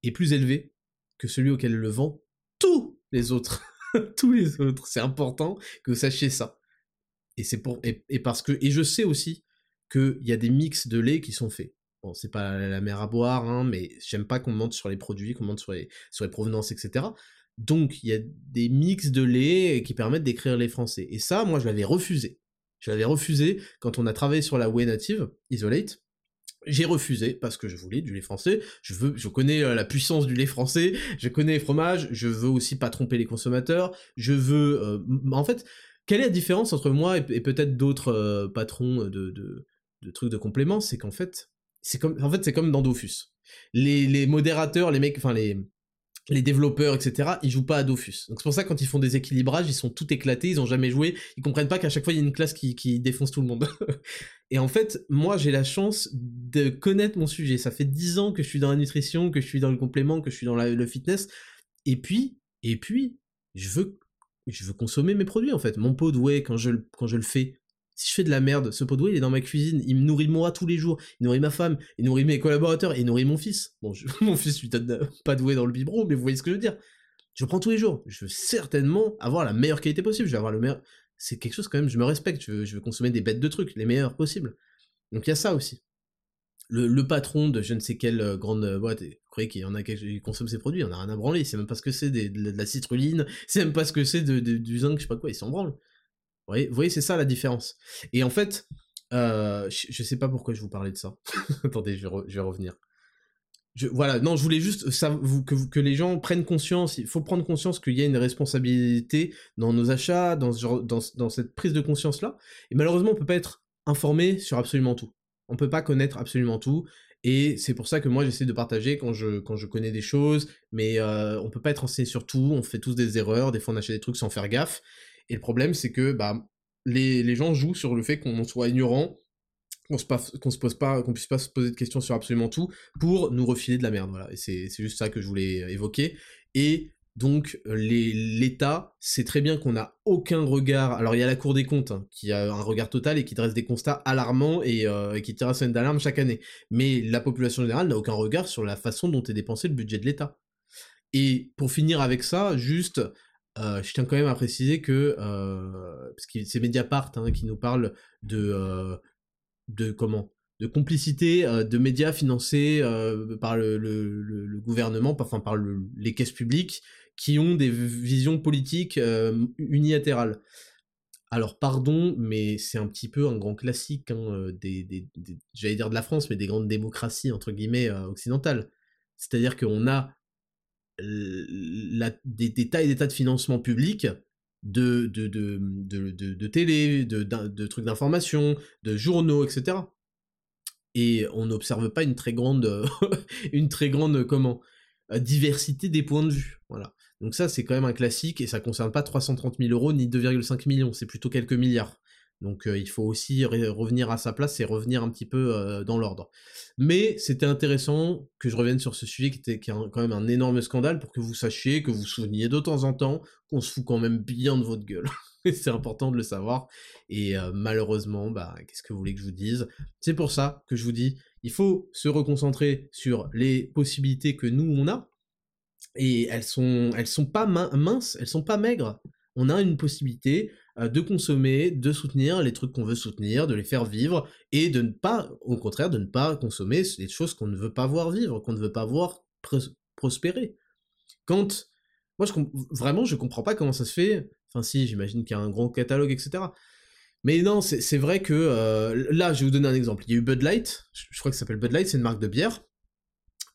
[SPEAKER 1] est plus élevé que celui auquel le vend tous les autres tous les autres c'est important que vous sachiez ça et c'est pour et, parce que et je sais aussi qu'il y a des mix de lait qui sont faits. Bon, c'est pas la mer à boire, hein, mais j'aime pas qu'on monte sur les produits, qu'on monte sur les, sur les provenances, etc. Donc il y a des mix de lait qui permettent d'écrire les français. Et ça, moi, je l'avais refusé. Je l'avais refusé quand on a travaillé sur la Way Native, Isolate. J'ai refusé parce que je voulais du lait français. Je veux, je connais euh, la puissance du lait français. Je connais les fromages. Je veux aussi pas tromper les consommateurs. Je veux, euh, en fait, quelle est la différence entre moi et, peut-être d'autres euh, patrons de, de, trucs de compléments C'est qu'en fait, c'est comme, en fait, c'est comme dans Dofus. Les, les modérateurs, les mecs, enfin les, les développeurs, etc., ils jouent pas à Dofus. Donc c'est pour ça que quand ils font des équilibrages, ils sont tout éclatés, ils ont jamais joué, ils comprennent pas qu'à chaque fois il y a une classe qui, défonce tout le monde. et en fait, moi j'ai la chance de connaître mon sujet. Ça fait dix ans que je suis dans la nutrition, que je suis dans le complément, que je suis dans le fitness. Et puis, et puis, je veux je veux consommer mes produits en fait. Mon pot de whey, quand je, quand je le fais, si je fais de la merde, ce pot de il est dans ma cuisine, il me nourrit moi tous les jours, il nourrit ma femme, il nourrit mes collaborateurs, il nourrit mon fils. Bon, mon fils lui donne pas de whey dans le biberon, mais vous voyez ce que je veux dire. Je prends tous les jours. Je veux certainement avoir la meilleure qualité possible. Je veux avoir le meilleur. C'est quelque chose quand même, je me respecte. Je veux, je consommer des bêtes de trucs, les meilleurs possibles. Donc il y a ça aussi le, patron de je ne sais quelle euh, grande euh, boîte, vous croyez qu'il y en a qui consomment ces produits, il en a rien à branler, c'est même pas ce que c'est de, la citruline, c'est même pas ce que c'est de, du zinc, je sais pas quoi, ils s'en branlent. Vous voyez, c'est ça la différence. Et en fait, euh, je, sais pas pourquoi je vous parlais de ça. Attendez, je vais, revenir. Voilà, non, je voulais juste ça, que, les gens prennent conscience, il faut prendre conscience qu'il y a une responsabilité dans nos achats, dans, cette prise de conscience-là. Et malheureusement, on peut pas être informé sur absolument tout. On peut pas connaître absolument tout. Et c'est pour ça que moi j'essaie de partager quand je, connais des choses, mais euh, on peut pas être renseigné sur tout, on fait tous des erreurs, des fois on achète des trucs sans faire gaffe. Et le problème c'est que bah, les, les, gens jouent sur le fait qu'on soit ignorant, qu'on se, qu'on se pose pas, qu'on puisse pas se poser de questions sur absolument tout, pour nous refiler de la merde. Voilà. Et c'est juste ça que je voulais évoquer. Et donc l'État sait très bien qu'on n'a aucun regard. Alors il y a la Cour des comptes hein, qui a un regard total et qui dresse des constats alarmants et, euh, qui tire à scène d'alarme chaque année. Mais la population générale n'a aucun regard sur la façon dont est dépensé le budget de l'État. Et pour finir avec ça, juste, euh, je tiens quand même à préciser que euh, parce que c'est Mediapart hein, qui nous parle de de comment? De complicité de médias financés par le, gouvernement, enfin par les caisses publiques, qui ont des visions politiques euh, unilatérales. Alors pardon, mais c'est un petit peu un grand classique hein, euh, des, j'allais dire de la France, mais des grandes démocraties entre guillemets euh, occidentales. C'est-à-dire qu'on a des, des, tas et des tas de financements publics de, de, de, de, télé, de, trucs d'information, de journaux, etc. Et on n'observe pas une très grande, une très grande comment, diversité des points de vue. Voilà. Donc ça, c'est quand même un classique, et ça concerne pas 330 000 euros ni 2,5 millions, c'est plutôt quelques milliards. Donc il faut aussi revenir à sa place et revenir un petit peu dans l'ordre. Mais c'était intéressant que je revienne sur ce sujet qui était quand même un énorme scandale pour que vous sachiez, que vous souveniez de temps en temps qu'on se fout quand même bien de votre gueule. c'est important de le savoir. Et malheureusement, bah, qu'est-ce que vous voulez que je vous dise? C'est pour ça que je vous dis, il faut se reconcentrer sur les possibilités que nous on a, et elles sont, elles sont pas minces, elles sont pas maigres. On a une possibilité de consommer, de soutenir les trucs qu'on veut soutenir, de les faire vivre, et de ne pas, au contraire, de ne pas consommer des choses qu'on ne veut pas voir vivre, qu'on ne veut pas voir prospérer. Quand, moi, je vraiment, je comprends pas comment ça se fait. Enfin, si, j'imagine qu'il y a un grand catalogue, etc. Mais non, c'est vrai que euh, là, je vais vous donner un exemple. Il y a eu Bud Light, je crois que ça s'appelle Bud Light, c'est une marque de bière.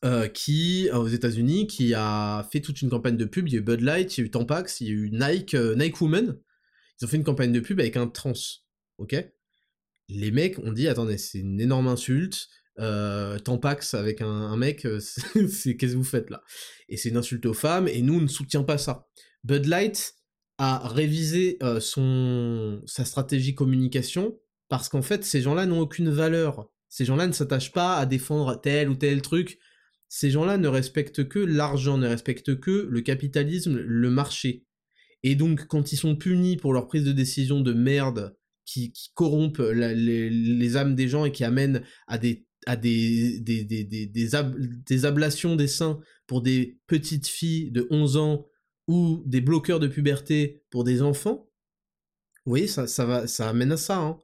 [SPEAKER 1] Euh, qui, aux États-Unis, qui a fait toute une campagne de pub. Il y a eu Bud Light, il y a eu Tampax, il y a eu Nike, Nike Woman. Ils ont fait une campagne de pub avec un trans. Ok? Les mecs ont dit attendez, c'est une énorme insulte. Euh, avec un, mec, c'est qu'est-ce que vous faites là? Et c'est une insulte aux femmes, et nous on ne soutient pas ça. Bud Light, à réviser euh, son, sa stratégie communication, parce qu'en fait, ces gens-là n'ont aucune valeur. Ces gens-là ne s'attachent pas à défendre tel ou tel truc. Ces gens-là ne respectent que l'argent, ne respectent que le capitalisme, le marché. Et donc, quand ils sont punis pour leur prise de décision de merde, qui, corrompent les, âmes des gens et qui amènent à des à des, des, des, des, des ablations des seins pour des petites filles de 11 ans ou des bloqueurs de puberté pour des enfants, vous voyez, ça, ça, va, ça amène à ça. Hein.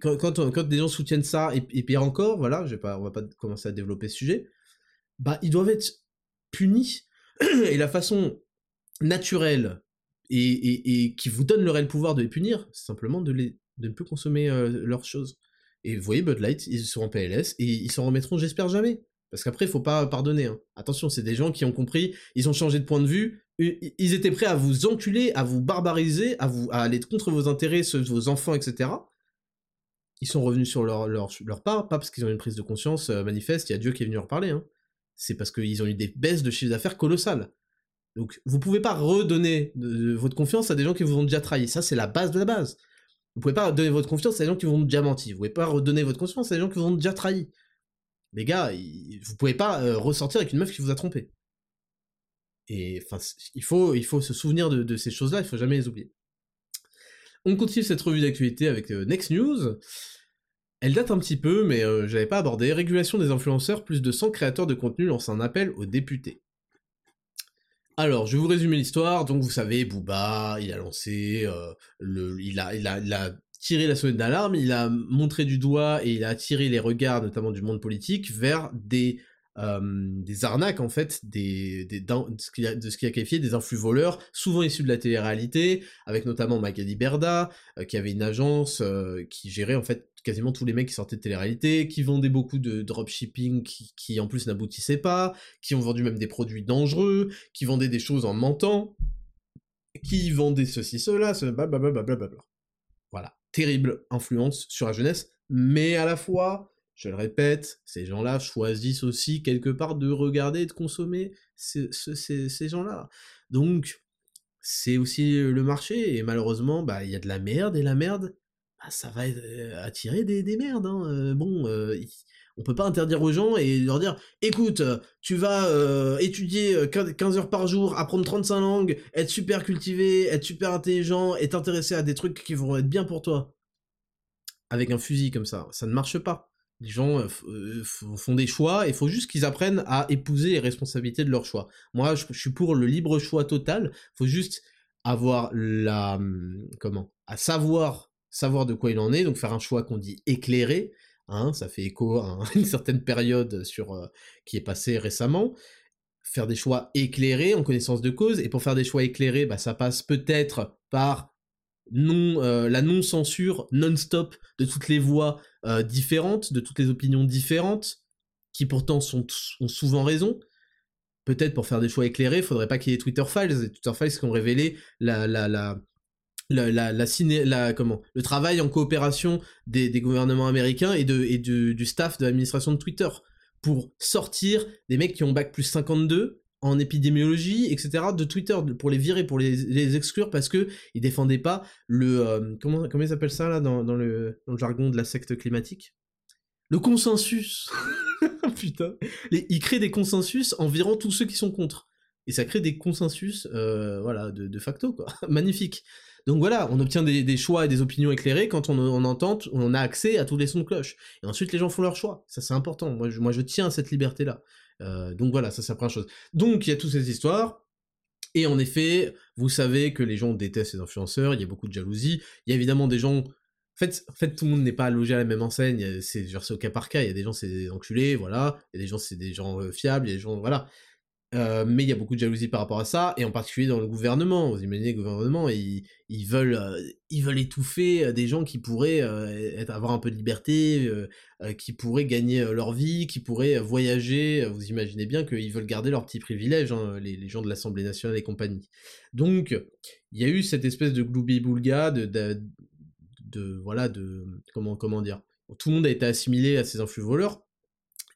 [SPEAKER 1] quand, quand, des gens soutiennent ça, et, pire encore, voilà, je vais pas, on va pas commencer à développer ce sujet, bah, ils doivent être punis. et la façon naturelle et, qui vous donne le réel pouvoir de les punir, c'est simplement de, de ne plus consommer euh, leurs choses. Et vous voyez, Bud Light, ils seront en PLS, et ils s'en remettront, j'espère, jamais. Parce qu'après, il faut pas pardonner. Hein. Attention, c'est des gens qui ont compris, ils ont changé de point de vue, ils étaient prêts à vous enculer, à vous barbariser, à, vous, à aller contre vos intérêts, vos enfants, etc. Ils sont revenus sur leur, leur, leur pas, pas parce qu'ils ont une prise de conscience euh, manifeste, il y a Dieu qui est venu leur parler. Hein. C'est parce qu'ils ont eu des baisses de chiffre d'affaires colossales. Donc, vous pouvez pas redonner votre confiance à des gens qui vous ont déjà trahi. Ça, c'est la base de la base. Vous pouvez pas donner votre confiance à des gens qui vous ont déjà menti. Vous pouvez pas redonner votre confiance à des gens qui vous ont déjà trahi les gars, vous pouvez pas euh, ressortir avec une meuf qui vous a trompé. Et enfin, il faut, il faut se souvenir de, ces choses-là, il faut jamais les oublier. On continue cette revue d'actualité avec euh, Next News. Elle date un petit peu, mais euh, j'avais pas abordé. Régulation des influenceurs, plus de 100 créateurs de contenu lancent un appel aux députés. Alors, je vais vous résumer l'histoire. Donc, vous savez, Booba, il a lancé, le, il a, tiré la sonnette d'alarme, il a montré du doigt et il a attiré les regards, notamment du monde politique, vers des, euh, arnaques, en fait, des, de ce qu'il a, qualifié des influx voleurs, souvent issus de la télé-réalité, avec notamment Magali Berda, euh, qui avait une agence euh, qui gérait, en fait, quasiment tous les mecs qui sortaient de télé-réalité, qui vendaient beaucoup de dropshipping qui, en plus n'aboutissaient pas, qui ont vendu même des produits dangereux, qui vendaient des choses en mentant, qui vendaient ceci, cela, ce blablabla. Voilà terrible influence sur la jeunesse, mais à la fois, je le répète, ces gens-là choisissent aussi quelque part de regarder et de consommer ces, gens-là. Donc, c'est aussi le marché, et malheureusement, bah, il y a de la merde, et la merde, ça va euh, attirer des, des merdes. Hein. Euh, bon, euh, on peut pas interdire aux gens et leur dire écoute, tu vas étudier 15 heures par jour, apprendre 35 langues, être super cultivé, être super intelligent et t'intéresser à des trucs qui vont être bien pour toi. Avec un fusil comme ça, ça ne marche pas. Les gens font des choix et il faut juste qu'ils apprennent à épouser les responsabilités de leurs choix. Moi, je, suis pour le libre choix total. faut juste avoir la hum, comment à savoir savoir de quoi il en est, donc faire un choix qu'on dit éclairé, Hein, ça fait écho à une certaine période sur, euh, qui est passée récemment. Faire des choix éclairés en connaissance de cause, et pour faire des choix éclairés, bah, ça passe peut-être par non, euh, la non-censure non-stop de toutes les voix euh, différentes, de toutes les opinions différentes, qui pourtant sont, ont souvent raison. Peut-être pour faire des choix éclairés, il faudrait pas qu'il y ait Twitter Files, Twitter Files qui ont révélé la, la, la, la, ciné, la, comment, le travail en coopération des, des gouvernements américains et, de, et du, du staff de l'administration de Twitter pour sortir des mecs qui ont bac plus 52 en épidémiologie, etc., de Twitter, pour les virer, pour les, les exclure, parce que ils défendaient pas le... Euh, comment, comment ils appellent ça, là, dans, dans, le, dans le jargon de la secte climatique? Le consensus Putain Ils créent des consensus en virant tous ceux qui sont contre. Et ça crée des consensus, euh, voilà, de, facto, quoi. Magnifique donc voilà, on obtient des, choix et des opinions éclairées quand on, on, entend, on a accès à tous les sons de cloche. Et ensuite, les gens font leur choix. Ça, c'est important. Moi je, tiens à cette liberté-là. Euh, donc voilà, ça, c'est la première chose. Donc, il y a toutes ces histoires. Et en effet, vous savez que les gens détestent ces influenceurs, il y a beaucoup de jalousie. Il y a évidemment des gens... En fait, en fait, tout le monde n'est pas logé à la même enseigne, c'est au cas par cas, il y a des gens c'est des enculés, voilà, il y a des gens c'est des gens euh, fiables, il y a des gens, voilà. Euh, mais il y a beaucoup de jalousie par rapport à ça, et en particulier dans le gouvernement. Vous imaginez le gouvernement, ils, ils veulent, euh, ils veulent étouffer euh, des gens qui pourraient avoir un peu de liberté, qui pourraient gagner leur vie, qui pourraient voyager. Vous imaginez bien qu'ils veulent garder leurs petits privilèges, hein, les, les, gens de l'Assemblée nationale et compagnie. Donc, il y a eu cette espèce de gloubi-boulga, de, de, de, voilà, de comment, comment dire. Tout le monde a été assimilé à ces influx voleurs.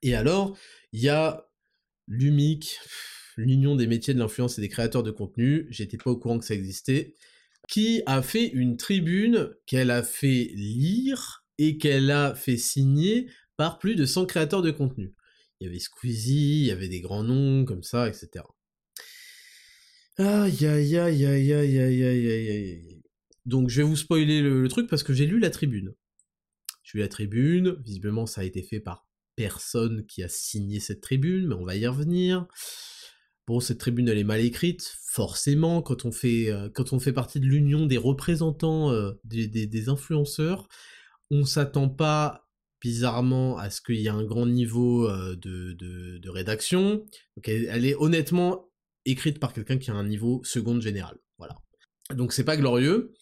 [SPEAKER 1] Et alors, il y a l'UMIC, l'Union des métiers de l'influence et des créateurs de contenu, j'étais pas au courant que ça existait, qui a fait une tribune qu'elle a fait lire et qu'elle a fait signer par plus de 100 créateurs de contenu. Il y avait Squeezie, il y avait des grands noms comme ça, etc. Aïe aïe aïe aïe aïe aïe aïe aïe aïe. Donc je vais vous spoiler le, le truc parce que j'ai lu la tribune. J'ai lu la tribune, visiblement ça a été fait par personne qui a signé cette tribune, mais on va y revenir. Bon, cette tribune, elle est mal écrite, forcément, quand on fait, euh, partie de l'union des représentants euh, des, influenceurs, on s'attend pas bizarrement à ce qu'il y ait un grand niveau euh, de, rédaction. Elle, est honnêtement écrite par quelqu'un qui a un niveau seconde général. Voilà. Donc c'est pas glorieux.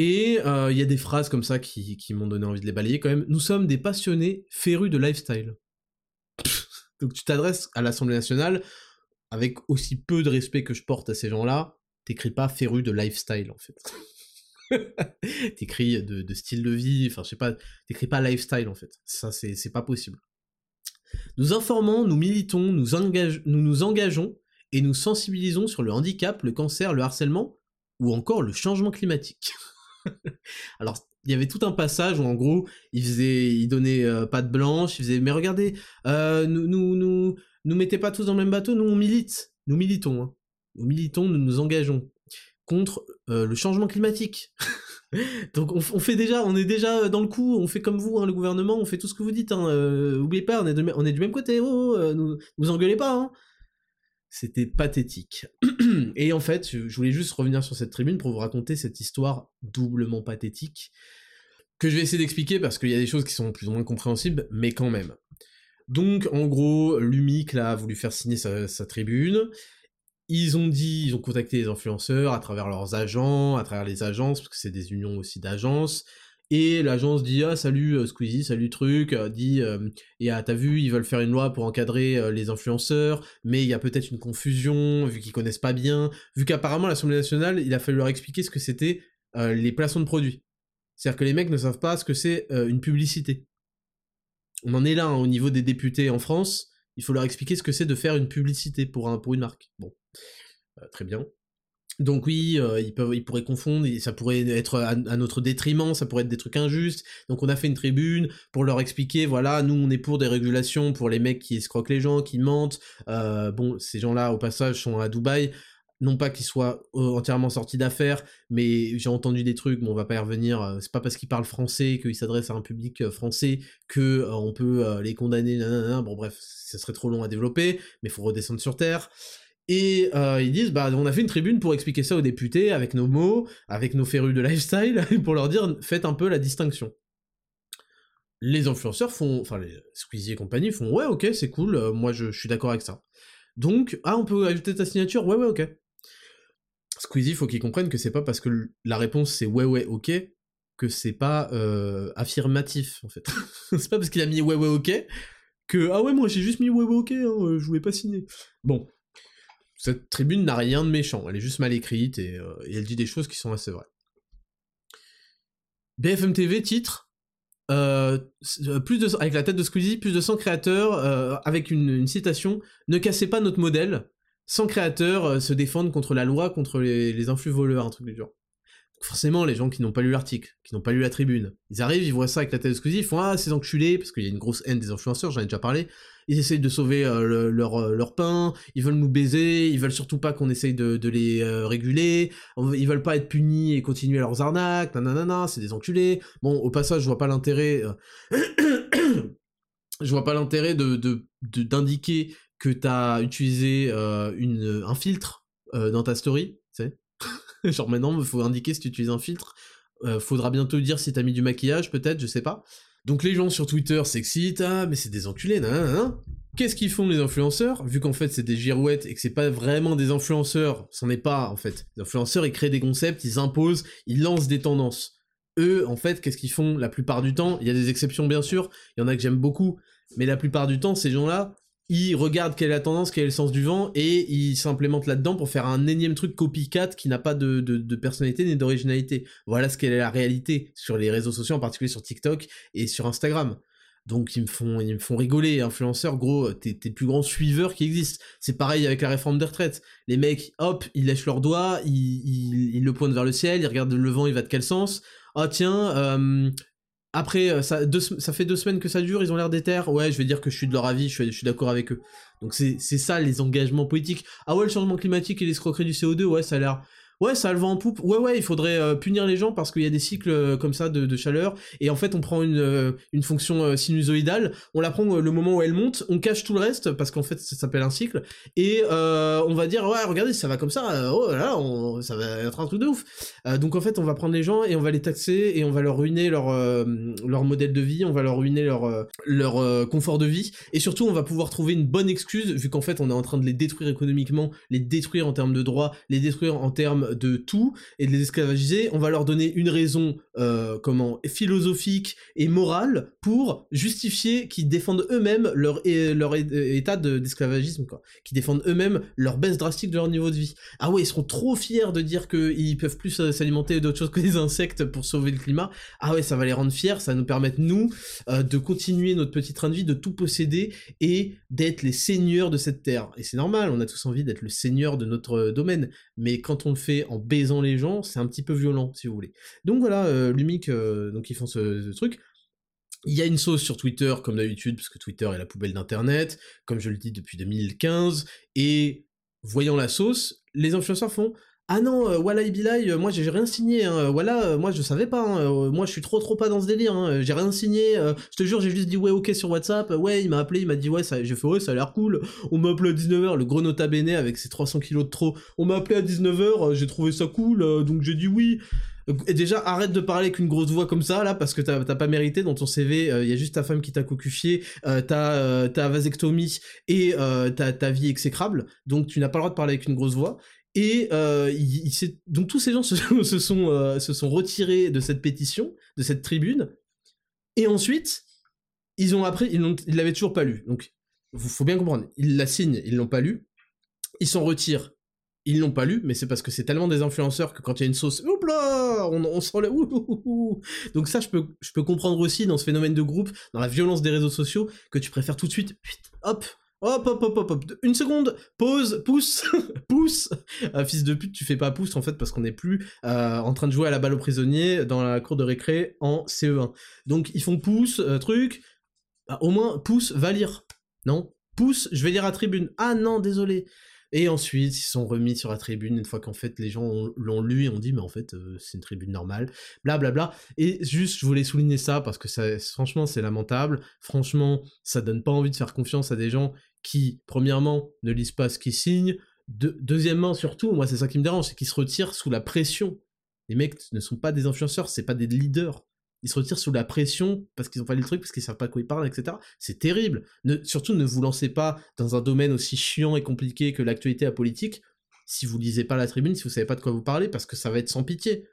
[SPEAKER 1] Et il y a des phrases comme ça qui, qui m'ont donné envie de les balayer quand même. Nous sommes des passionnés férus de lifestyle. Donc tu t'adresses à l'Assemblée nationale avec aussi peu de respect que je porte à ces gens-là, t'écris pas féru de lifestyle en fait. t'écris de, de, style de vie, enfin je sais pas, t'écris pas lifestyle en fait. Ça c'est pas possible. Nous informons, nous militons, nous, nous nous engageons et nous sensibilisons sur le handicap, le cancer, le harcèlement ou encore le changement climatique. Alors, il y avait tout un passage où en gros, il faisait, il donnait euh, pas de blanche, il faisait, mais regardez, euh, nous, nous, nous, nous mettez pas tous dans le même bateau, nous on milite, nous militons, hein. nous militons, nous nous engageons contre euh, le changement climatique. Donc on, fait déjà, on est déjà dans le coup, on fait comme vous, hein, le gouvernement, on fait tout ce que vous dites. Hein, oubliez pas, on est, est du même côté, oh, oh vous engueulez pas. Hein. C'était pathétique. Et en fait, je voulais juste revenir sur cette tribune pour vous raconter cette histoire doublement pathétique que je vais essayer d'expliquer parce qu'il y a des choses qui sont plus ou moins compréhensibles, mais quand même. Donc, en gros, l'UMIC a voulu faire signer sa, sa, tribune. Ils ont dit, ils ont contacté les influenceurs à travers leurs agents, à travers les agences, parce que c'est des unions aussi d'agences. Et l'agence dit ah salut euh, Squeezie, salut truc, euh, dit euh, et ah t'as vu ils veulent faire une loi pour encadrer les influenceurs, mais il y a peut-être une confusion vu qu'ils connaissent pas bien, vu qu'apparemment l'Assemblée nationale il a fallu leur expliquer ce que c'était les placements de produits. C'est-à-dire que les mecs ne savent pas ce que c'est une publicité. On en est là hein, au niveau des députés en France, il faut leur expliquer ce que c'est de faire une publicité pour un pour une marque. Bon, très bien. Donc oui, euh, ils, pourraient confondre, ça pourrait être à, notre détriment, ça pourrait être des trucs injustes. Donc on a fait une tribune pour leur expliquer, voilà, nous on est pour des régulations pour les mecs qui escroquent les gens, qui mentent. Euh, bon, ces gens-là, au passage, sont à Dubaï. Non pas qu'ils soient euh, entièrement sortis d'affaires, mais j'ai entendu des trucs, bon on va pas y revenir, c'est pas parce qu'ils parlent français, qu'ils s'adressent à un public français, que on peut les condamner, nanana, bon bref, ça serait trop long à développer, mais faut redescendre sur Terre. Et euh, ils disent, bah, on a fait une tribune pour expliquer ça aux députés, avec nos mots, avec nos férus de lifestyle, pour leur dire, faites un peu la distinction. Les influenceurs font, enfin, les Squeezie et compagnie font, ouais, ok, c'est cool, euh, moi je, suis d'accord avec ça. Donc, ah, on peut ajouter ta signature, ouais, ouais, ok. Squeezie, faut qu'ils comprennent que c'est pas parce que la réponse c'est ouais, ouais, ok, que c'est pas euh, affirmatif, en fait. c'est pas parce qu'il a mis ouais, ouais, ok, que, ah ouais, moi j'ai juste mis ouais, ouais, ok, hein, je voulais pas signer. Bon, cette tribune n'a rien de méchant, elle est juste mal écrite et, euh, elle dit des choses qui sont assez vraies. BFM TV titre euh, euh, plus de, avec la tête de Squeezie, plus de 100 créateurs, avec une, citation Ne cassez pas notre modèle, 100 créateurs se défendent contre la loi, contre les, les influx voleurs, un truc du genre forcément, les gens qui n'ont pas lu l'article, qui n'ont pas lu la tribune, ils arrivent, ils voient ça avec la tête exclusive, ils font Ah, ces enculés, parce qu'il y a une grosse haine des influenceurs, j'en ai déjà parlé, ils essayent de sauver euh, leur, euh, leur pain, ils veulent nous baiser, ils veulent surtout pas qu'on essaye de, les euh, réguler, ils veulent pas être punis et continuer leurs arnaques, nanana, c'est des enculés. Bon, au passage, je vois pas l'intérêt. je vois pas l'intérêt d'indiquer que t'as utilisé un filtre dans ta story, tu sais Genre maintenant, il faut indiquer si tu utilises un filtre. Euh, faudra bientôt dire si t'as mis du maquillage, peut-être, je sais pas. Donc les gens sur Twitter s'excitent, ah, mais c'est des enculés, nan, Qu'est-ce qu'ils font les influenceurs? Vu qu'en fait c'est des girouettes et que c'est pas vraiment des influenceurs, c'en est pas en fait. Les influenceurs ils créent des concepts, ils imposent, ils lancent des tendances. Eux, en fait, qu'est-ce qu'ils font? La plupart du temps Il y a des exceptions bien sûr, il y en a que j'aime beaucoup, mais la plupart du temps ces gens-là, ils regardent quelle est la tendance, quel est le sens du vent, et ils s'implémentent là-dedans pour faire un énième truc copycat qui n'a pas de, personnalité ni d'originalité. Voilà ce qu'est la réalité sur les réseaux sociaux, en particulier sur TikTok et sur Instagram. Donc ils me font, ils me font rigoler, influenceurs, gros, t'es, le plus grand suiveur qui existe. C'est pareil avec la réforme des retraites. Les mecs, hop, ils lèchent leurs doigts, ils, ils, le pointent vers le ciel, ils regardent le vent, il va de quel sens? Ah tiens, euh, après, euh, ça, ça fait deux semaines que ça dure, ils ont l'air d'éter. Ouais, je vais dire que je suis de leur avis, je je suis d'accord avec eux. Donc c'est ça les engagements politiques. Ah ouais, le changement climatique et l'escroquerie du CO2, ouais, ça a l'air ouais, ça a le vent en poupe. Ouais, ouais, il faudrait euh, punir les gens parce qu'il y a des cycles euh, comme ça de, chaleur. Et en fait, on prend une, euh, une fonction sinusoïdale, on la prend le moment où elle monte, on cache tout le reste parce qu'en fait, ça s'appelle un cycle. Et on va dire, ouais, regardez, ça va comme ça, oh là, ça va être un truc de ouf. donc en fait, on va prendre les gens et on va les taxer et on va leur ruiner leur, leur modèle de vie, on va leur ruiner leur, leur confort de vie. Et surtout, on va pouvoir trouver une bonne excuse vu qu'en fait, on est en train de les détruire économiquement, les détruire en termes de droits, les détruire en termes de tout et de les esclavagiser, on va leur donner une raison euh, comment philosophique et morale pour justifier qu'ils défendent eux-mêmes leur, leur état d'esclavagisme, quoi. Qui défendent eux-mêmes leur baisse drastique de leur niveau de vie. Ah ouais, ils seront trop fiers de dire qu'ils peuvent plus euh, s'alimenter d'autres choses que des insectes pour sauver le climat. Ah ouais, ça va les rendre fiers, ça va nous permettre, nous, euh, de continuer notre petit train de vie, de tout posséder et d'être les seigneurs de cette terre. Et c'est normal, on a tous envie d'être le seigneur de notre domaine. Mais quand on le fait en baisant les gens, c'est un petit peu violent, si vous voulez. Donc voilà, euh, Lumic, euh, donc ils font ce, truc. Il y a une sauce sur Twitter, comme d'habitude, parce que Twitter est la poubelle d'Internet, comme je le dis depuis 2015, et voyant la sauce, les influenceurs font ah non, euh, voilà Ibilai, moi j'ai rien signé, hein, voilà, moi je savais pas, hein, moi je suis trop trop pas dans ce délire, hein, j'ai rien signé, je te jure j'ai juste dit ouais ok sur WhatsApp, ouais il m'a appelé, il m'a dit ouais ça, j'ai fait ouais ça a l'air cool, on m'a appelé à 19h, le gros nota bene avec ses 300 kilos de trop, on m'a appelé à 19h, j'ai trouvé ça cool, donc j'ai dit oui, et déjà, arrête de parler avec une grosse voix comme ça, là, parce que t'as pas mérité dans ton CV. Il y a juste ta femme qui t'a cocufié, euh, ta, ta vasectomie et ta, ta vie exécrable. Donc, tu n'as pas le droit de parler avec une grosse voix. Et euh, donc tous ces gens se, sont, euh, se sont retirés de cette pétition, de cette tribune, et ensuite, ils ont appris, ils l'avaient toujours pas lu. Donc, il faut bien comprendre, ils la signent, ils l'ont pas lu, ils s'en retirent, ils l'ont pas lu, mais c'est parce que c'est tellement des influenceurs que quand il y a une sauce, hop là, on, on se relève, donc ça je peux comprendre aussi dans ce phénomène de groupe, dans la violence des réseaux sociaux, que tu préfères tout de suite, hop, Hop, hop, hop, hop, hop, une seconde, pause, pousse, pousse. Euh, fils de pute, tu fais pas pouce en fait parce qu'on n'est plus euh, en train de jouer à la balle aux prisonniers dans la cour de récré en CE1. Donc ils font pouce, euh, truc. Bah, au moins, pouce, va lire. Non? Pouce, je vais lire à tribune. Ah non, désolé. Et ensuite, ils sont remis sur la tribune une fois qu'en fait les gens l'ont lu et ont dit mais en fait c'est une tribune normale, blablabla. Bla, bla. Et juste, je voulais souligner ça parce que ça, franchement, c'est lamentable. Franchement, ça donne pas envie de faire confiance à des gens qui, premièrement, ne lisent pas ce qu'ils signent, deuxièmement, surtout, moi c'est ça qui me dérange, c'est qu'ils se retirent sous la pression. Les mecs ne sont pas des influenceurs, c'est pas des leaders. Ils se retirent sous la pression parce qu'ils ont pas le truc, parce qu'ils savent pas quoi ils parlent, etc. C'est terrible. Surtout, ne vous lancez pas dans un domaine aussi chiant et compliqué que l'actualité à politique si vous lisez pas la tribune, si vous savez pas de quoi vous parlez, parce que ça va être sans pitié.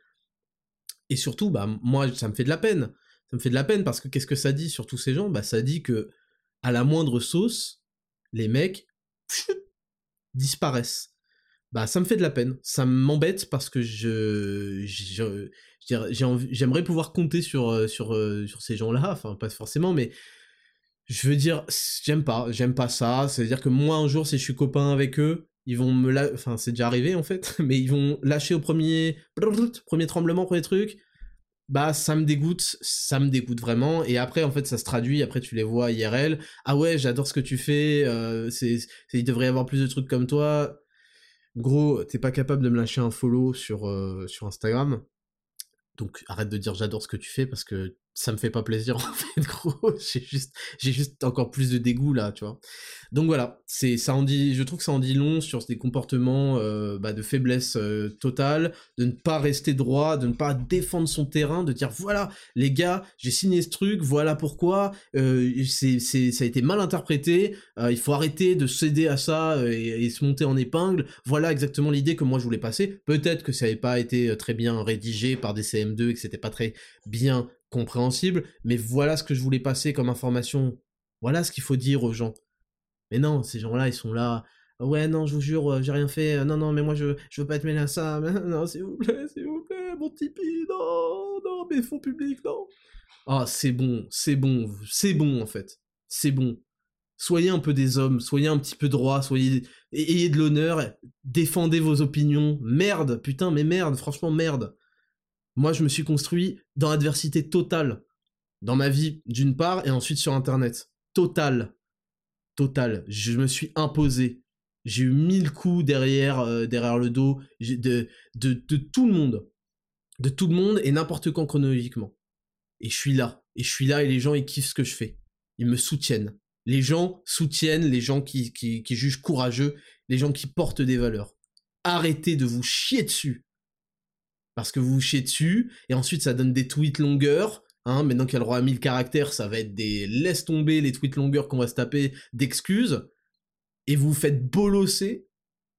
[SPEAKER 1] Et surtout, bah, moi, ça me fait de la peine. Ça me fait de la peine parce que qu'est-ce que ça dit sur tous ces gens? Bah, ça dit que, à la moindre sauce, les mecs disparaissent. Bah ça me fait de la peine, ça m'embête parce que je, j'aimerais pouvoir compter sur euh, sur euh, sur ces gens-là, enfin pas forcément, mais je veux dire, j'aime pas, j'aime pas ça. C'est-à-dire que moi un jour, si je suis copain avec eux, ils vont me enfin c'est déjà arrivé en fait, mais ils vont lâcher au premier premier tremblement, premier truc bah ça me dégoûte, ça me dégoûte vraiment. Et après, en fait, ça se traduit. Après, tu les vois IRL. Ah ouais, j'adore ce que tu fais. Euh, c'est, il devrait y avoir plus de trucs comme toi. Gros, t'es pas capable de me lâcher un follow sur euh, sur Instagram. Donc arrête de dire j'adore ce que tu fais parce que ça me fait pas plaisir en fait gros. J'ai juste encore plus de dégoût là tu vois. Donc voilà c'est ça je trouve que ça en dit long sur des comportements euh, bah, de faiblesse euh, totale de ne pas rester droit de ne pas défendre son terrain de dire voilà les gars j'ai signé ce truc voilà pourquoi euh, c'est ça a été mal interprété il faut arrêter de céder à ça et, et, se monter en épingle. Voilà exactement l'idée que moi je voulais passer. Peut-être que ça n'avait pas été très bien rédigé par des CM2 et que c'était pas très bien compréhensible, mais voilà ce que je voulais passer comme information. Voilà ce qu'il faut dire aux gens. Mais non, ces gens-là, ils sont là. Ouais, non, je vous jure, euh, j'ai rien fait. Non, non, mais moi, je, je veux pas être mêlé à ça. Non, s'il vous plaît, s'il vous plaît, mon Tipeee, non, non, mes fonds publics, non. Ah, c'est bon, c'est bon, c'est bon, en fait. C'est bon. Soyez un peu des hommes, soyez un petit peu droit, soyez, ayez de l'honneur, défendez vos opinions. Merde, putain, mais merde, franchement, merde. Moi, je me suis construit dans l'adversité totale. Dans ma vie, d'une part, et ensuite sur Internet. Total. Total. Je me suis imposé. J'ai eu mille coups derrière, euh, derrière le dos de, de, tout le monde. De tout le monde et n'importe quand chronologiquement. Et je suis là. Et je suis là et les gens, ils kiffent ce que je fais. Ils me soutiennent. Les gens soutiennent les gens qui jugent courageux, les gens qui portent des valeurs. Arrêtez de vous chier dessus parce que vous vous chiez dessus, et ensuite ça donne des tweets longueurs, hein, maintenant qu'il y a le droit à 1000 caractères, ça va être des laisse tomber les tweets longueurs qu'on va se taper d'excuses, et vous vous faites bolosser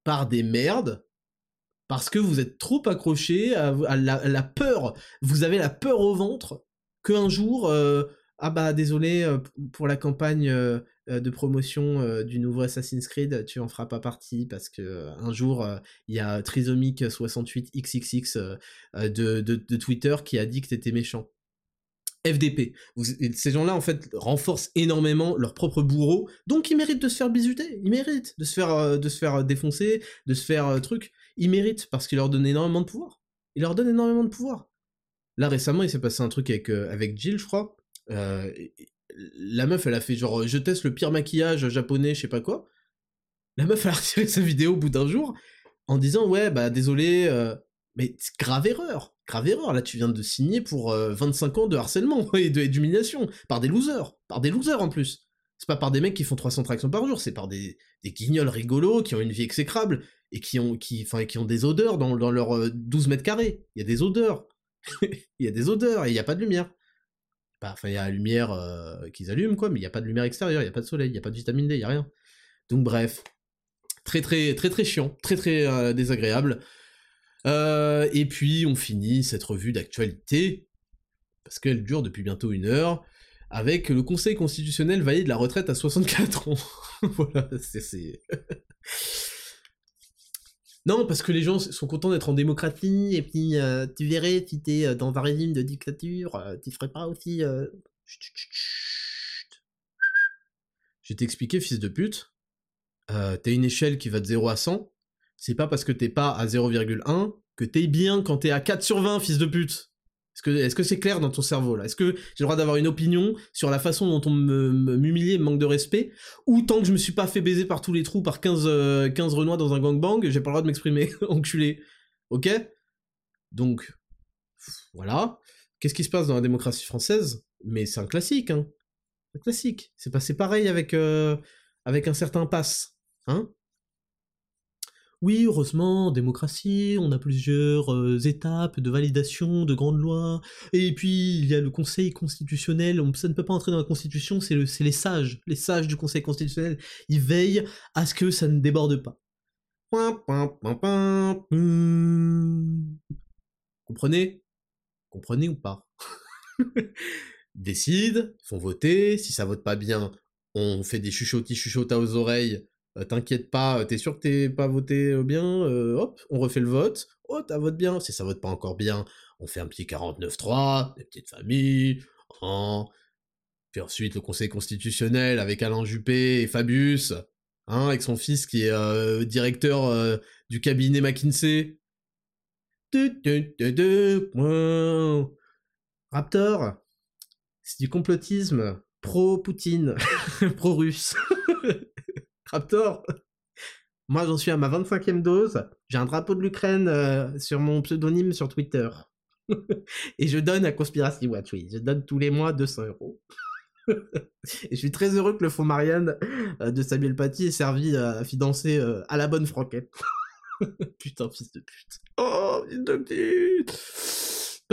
[SPEAKER 1] par des merdes, parce que vous êtes trop accroché à, la, peur, vous avez la peur au ventre, qu'un jour, euh, ah bah désolé pour la campagne de promotion du nouveau Assassin's Creed, tu en feras pas partie parce que un jour il y a Trisomic 68 XXX de, de, Twitter qui a dit que t'étais méchant. FDP. ces gens-là, en fait, renforcent énormément leur propre bourreau, donc ils méritent de se faire bisuter, ils méritent de se faire, de se faire défoncer, de se faire truc. Ils méritent parce qu'ils leur donnent énormément de pouvoir. Ils leur donnent énormément de pouvoir. Là, récemment, il s'est passé un truc avec, avec Jill, je crois. Euh, la meuf, elle a fait genre, je teste le pire maquillage japonais, je sais pas quoi. La meuf, elle a retiré sa vidéo au bout d'un jour en disant, ouais, bah désolé, euh, mais grave erreur, grave erreur. Là, tu viens de signer pour 25 euh, ans de harcèlement et d'humiliation par des losers, par des losers en plus. C'est pas par des mecs qui font 300 tractions par jour, c'est par des, guignols rigolos qui ont une vie exécrable et qui ont, qui, enfin, qui ont des odeurs dans, dans leurs 12 mètres carrés. Il y a des odeurs. il y a des odeurs et il n'y a pas de lumière. Enfin, il y a la lumière euh, qu'ils allument, quoi, mais il n'y a pas de lumière extérieure, il n'y a pas de soleil, il n'y a pas de vitamine D, il n'y a rien. Donc bref, très très très très chiant, très très euh, désagréable. Euh, et puis on finit cette revue d'actualité, parce qu'elle dure depuis bientôt une heure, avec le Conseil constitutionnel valide la retraite à 64 ans. voilà, c'est... Non, parce que les gens sont contents d'être en démocratie, et puis euh, tu verrais, si t'es euh, dans un régime de dictature, euh, tu ferais pas aussi... Je vais t'expliquer, fils de pute. t'as une échelle qui va de 0 à 100. C'est pas parce que t'es pas à 0,1 que t'es bien quand t'es à 4 sur 20, fils de pute. Est-ce que c'est clair dans ton cerveau là? Est-ce que j'ai le droit d'avoir une opinion sur la façon dont on m'humilie et me manque de respect? Ou tant que je me suis pas fait baiser par tous les trous par 15, 15 euh, renois dans un gangbang, j'ai pas le droit de m'exprimer, enculé. Ok? Donc, voilà. Qu'est-ce qui se passe dans la démocratie française? Mais c'est un classique, hein. Un classique. C'est passé pareil avec, euh, avec un certain pass. Hein? Oui, heureusement, en démocratie, on a plusieurs euh, étapes de validation de grandes lois, et puis il y a le Conseil constitutionnel, on, ça ne peut pas entrer dans la Constitution, c'est les sages, les sages du Conseil constitutionnel, ils veillent à ce que ça ne déborde pas. Comprenez? Comprenez ou pas? Décide, font voter, si ça vote pas bien, on fait des chuchotis chuchotas aux oreilles t'inquiète pas, t'es sûr que t'es pas voté euh, bien, euh, hop, on refait le vote, oh, t'as voté bien, si ça vote pas encore bien, on fait un petit 49-3, des petites familles, hein. puis ensuite le conseil constitutionnel avec Alain Juppé et Fabius, hein, avec son fils qui est directeur du cabinet McKinsey. Raptor, c'est du complotisme pro-Poutine, pro-russe. Raptor Moi, j'en suis à ma 25e dose. J'ai un drapeau de l'Ukraine euh, sur mon pseudonyme sur Twitter. et je donne à Conspiracy Watch, oui. Je donne tous les mois 200 euros. et je suis très heureux que le fonds Marianne euh, de Samuel Paty ait servi à financer euh, à la bonne franquette. Putain, fils de pute. Oh, fils de pute.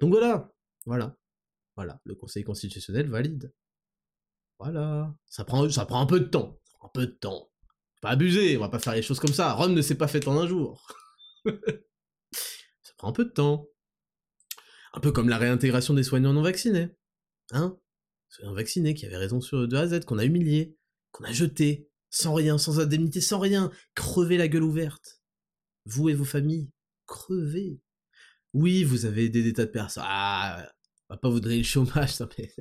[SPEAKER 1] Donc voilà, voilà, voilà, le Conseil constitutionnel valide. Voilà, ça prend, un peu de temps, un peu de temps. Pas abuser, on va pas faire les choses comme ça. Rome ne s'est pas faite en un jour. ça prend un peu de temps. Un peu comme la réintégration des soignants non vaccinés. Hein Soignants vaccinés qui avaient raison sur de A à Z, qu'on a humilié, qu'on a jeté, sans rien, sans indemnité, sans rien, crevé la gueule ouverte. Vous et vos familles, crevez. Oui, vous avez des tas de personnes. Ah, va pas vous le chômage, non, mais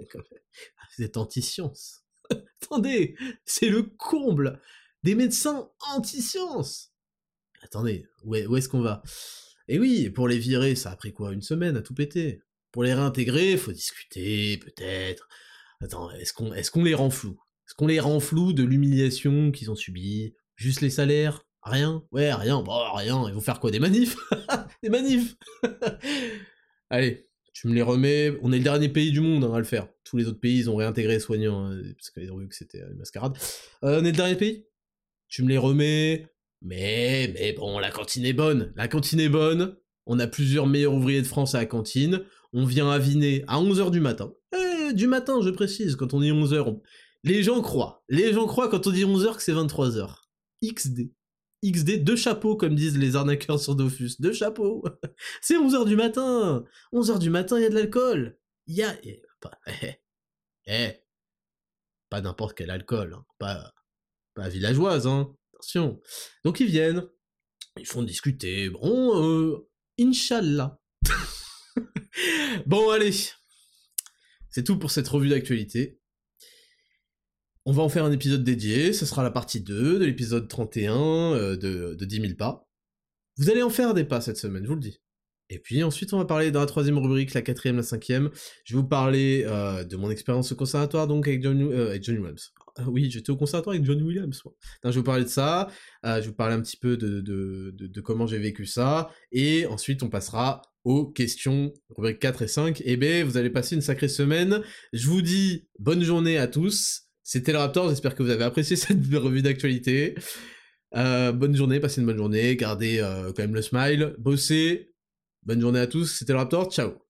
[SPEAKER 1] vous êtes anti-science. Attendez, c'est le comble des médecins anti-science. Attendez, où est-ce qu'on va? Et oui, pour les virer, ça a pris quoi? Une semaine à tout péter. Pour les réintégrer, faut discuter, peut-être. Attends, est-ce qu'on les rend flous? Est-ce qu'on les rend flous de l'humiliation qu'ils ont subie? Juste les salaires? Rien? Ouais, rien. Bon, rien. Ils vont faire quoi? Des manifs? Des manifs? Allez, tu me les remets. On est le dernier pays du monde hein, à le faire. Tous les autres pays, ils ont réintégré les soignants, hein, parce qu'ils ont vu que c'était une mascarade. Euh, on est le dernier pays? Tu me les remets. Mais, mais bon, la cantine est bonne. La cantine est bonne. On a plusieurs meilleurs ouvriers de France à la cantine. On vient à Viner à 11h du matin. Eh, du matin, je précise, quand on dit 11h. Les gens croient. Les gens croient quand on dit 11h que c'est 23h. XD. XD, deux chapeaux, comme disent les arnaqueurs sur Dofus. Deux chapeaux. c'est 11h du matin. 11h du matin, il y a de l'alcool. Il y a... Eh, pas, eh, eh, pas n'importe quel alcool. Hein. Pas, pas villageoise, hein. Attention. Donc ils viennent. Ils font discuter. Bon, euh, Inch'Allah. bon, allez. C'est tout pour cette revue d'actualité. On va en faire un épisode dédié, ce sera la partie 2 de l'épisode 31 euh, de, de 10 000 pas. Vous allez en faire des pas cette semaine, je vous le dis. Et puis ensuite, on va parler dans la troisième rubrique, la quatrième, la cinquième. Je vais vous parler euh, de mon expérience au conservatoire, donc avec John, euh, Williams. Ah oui, j'étais au conservatoire avec John Williams. je vais vous parler de ça. je vais vous parler un petit peu de, comment j'ai vécu ça. Et ensuite, on passera aux questions, rubrique 4 et 5. Et eh ben, vous allez passer une sacrée semaine. Je vous dis bonne journée à tous. C'était le Raptor, j'espère que vous avez apprécié cette revue d'actualité. Euh, bonne journée, passez une bonne journée, gardez euh, quand même le smile, bossez. Bonne journée à tous, c'était le Raptor, ciao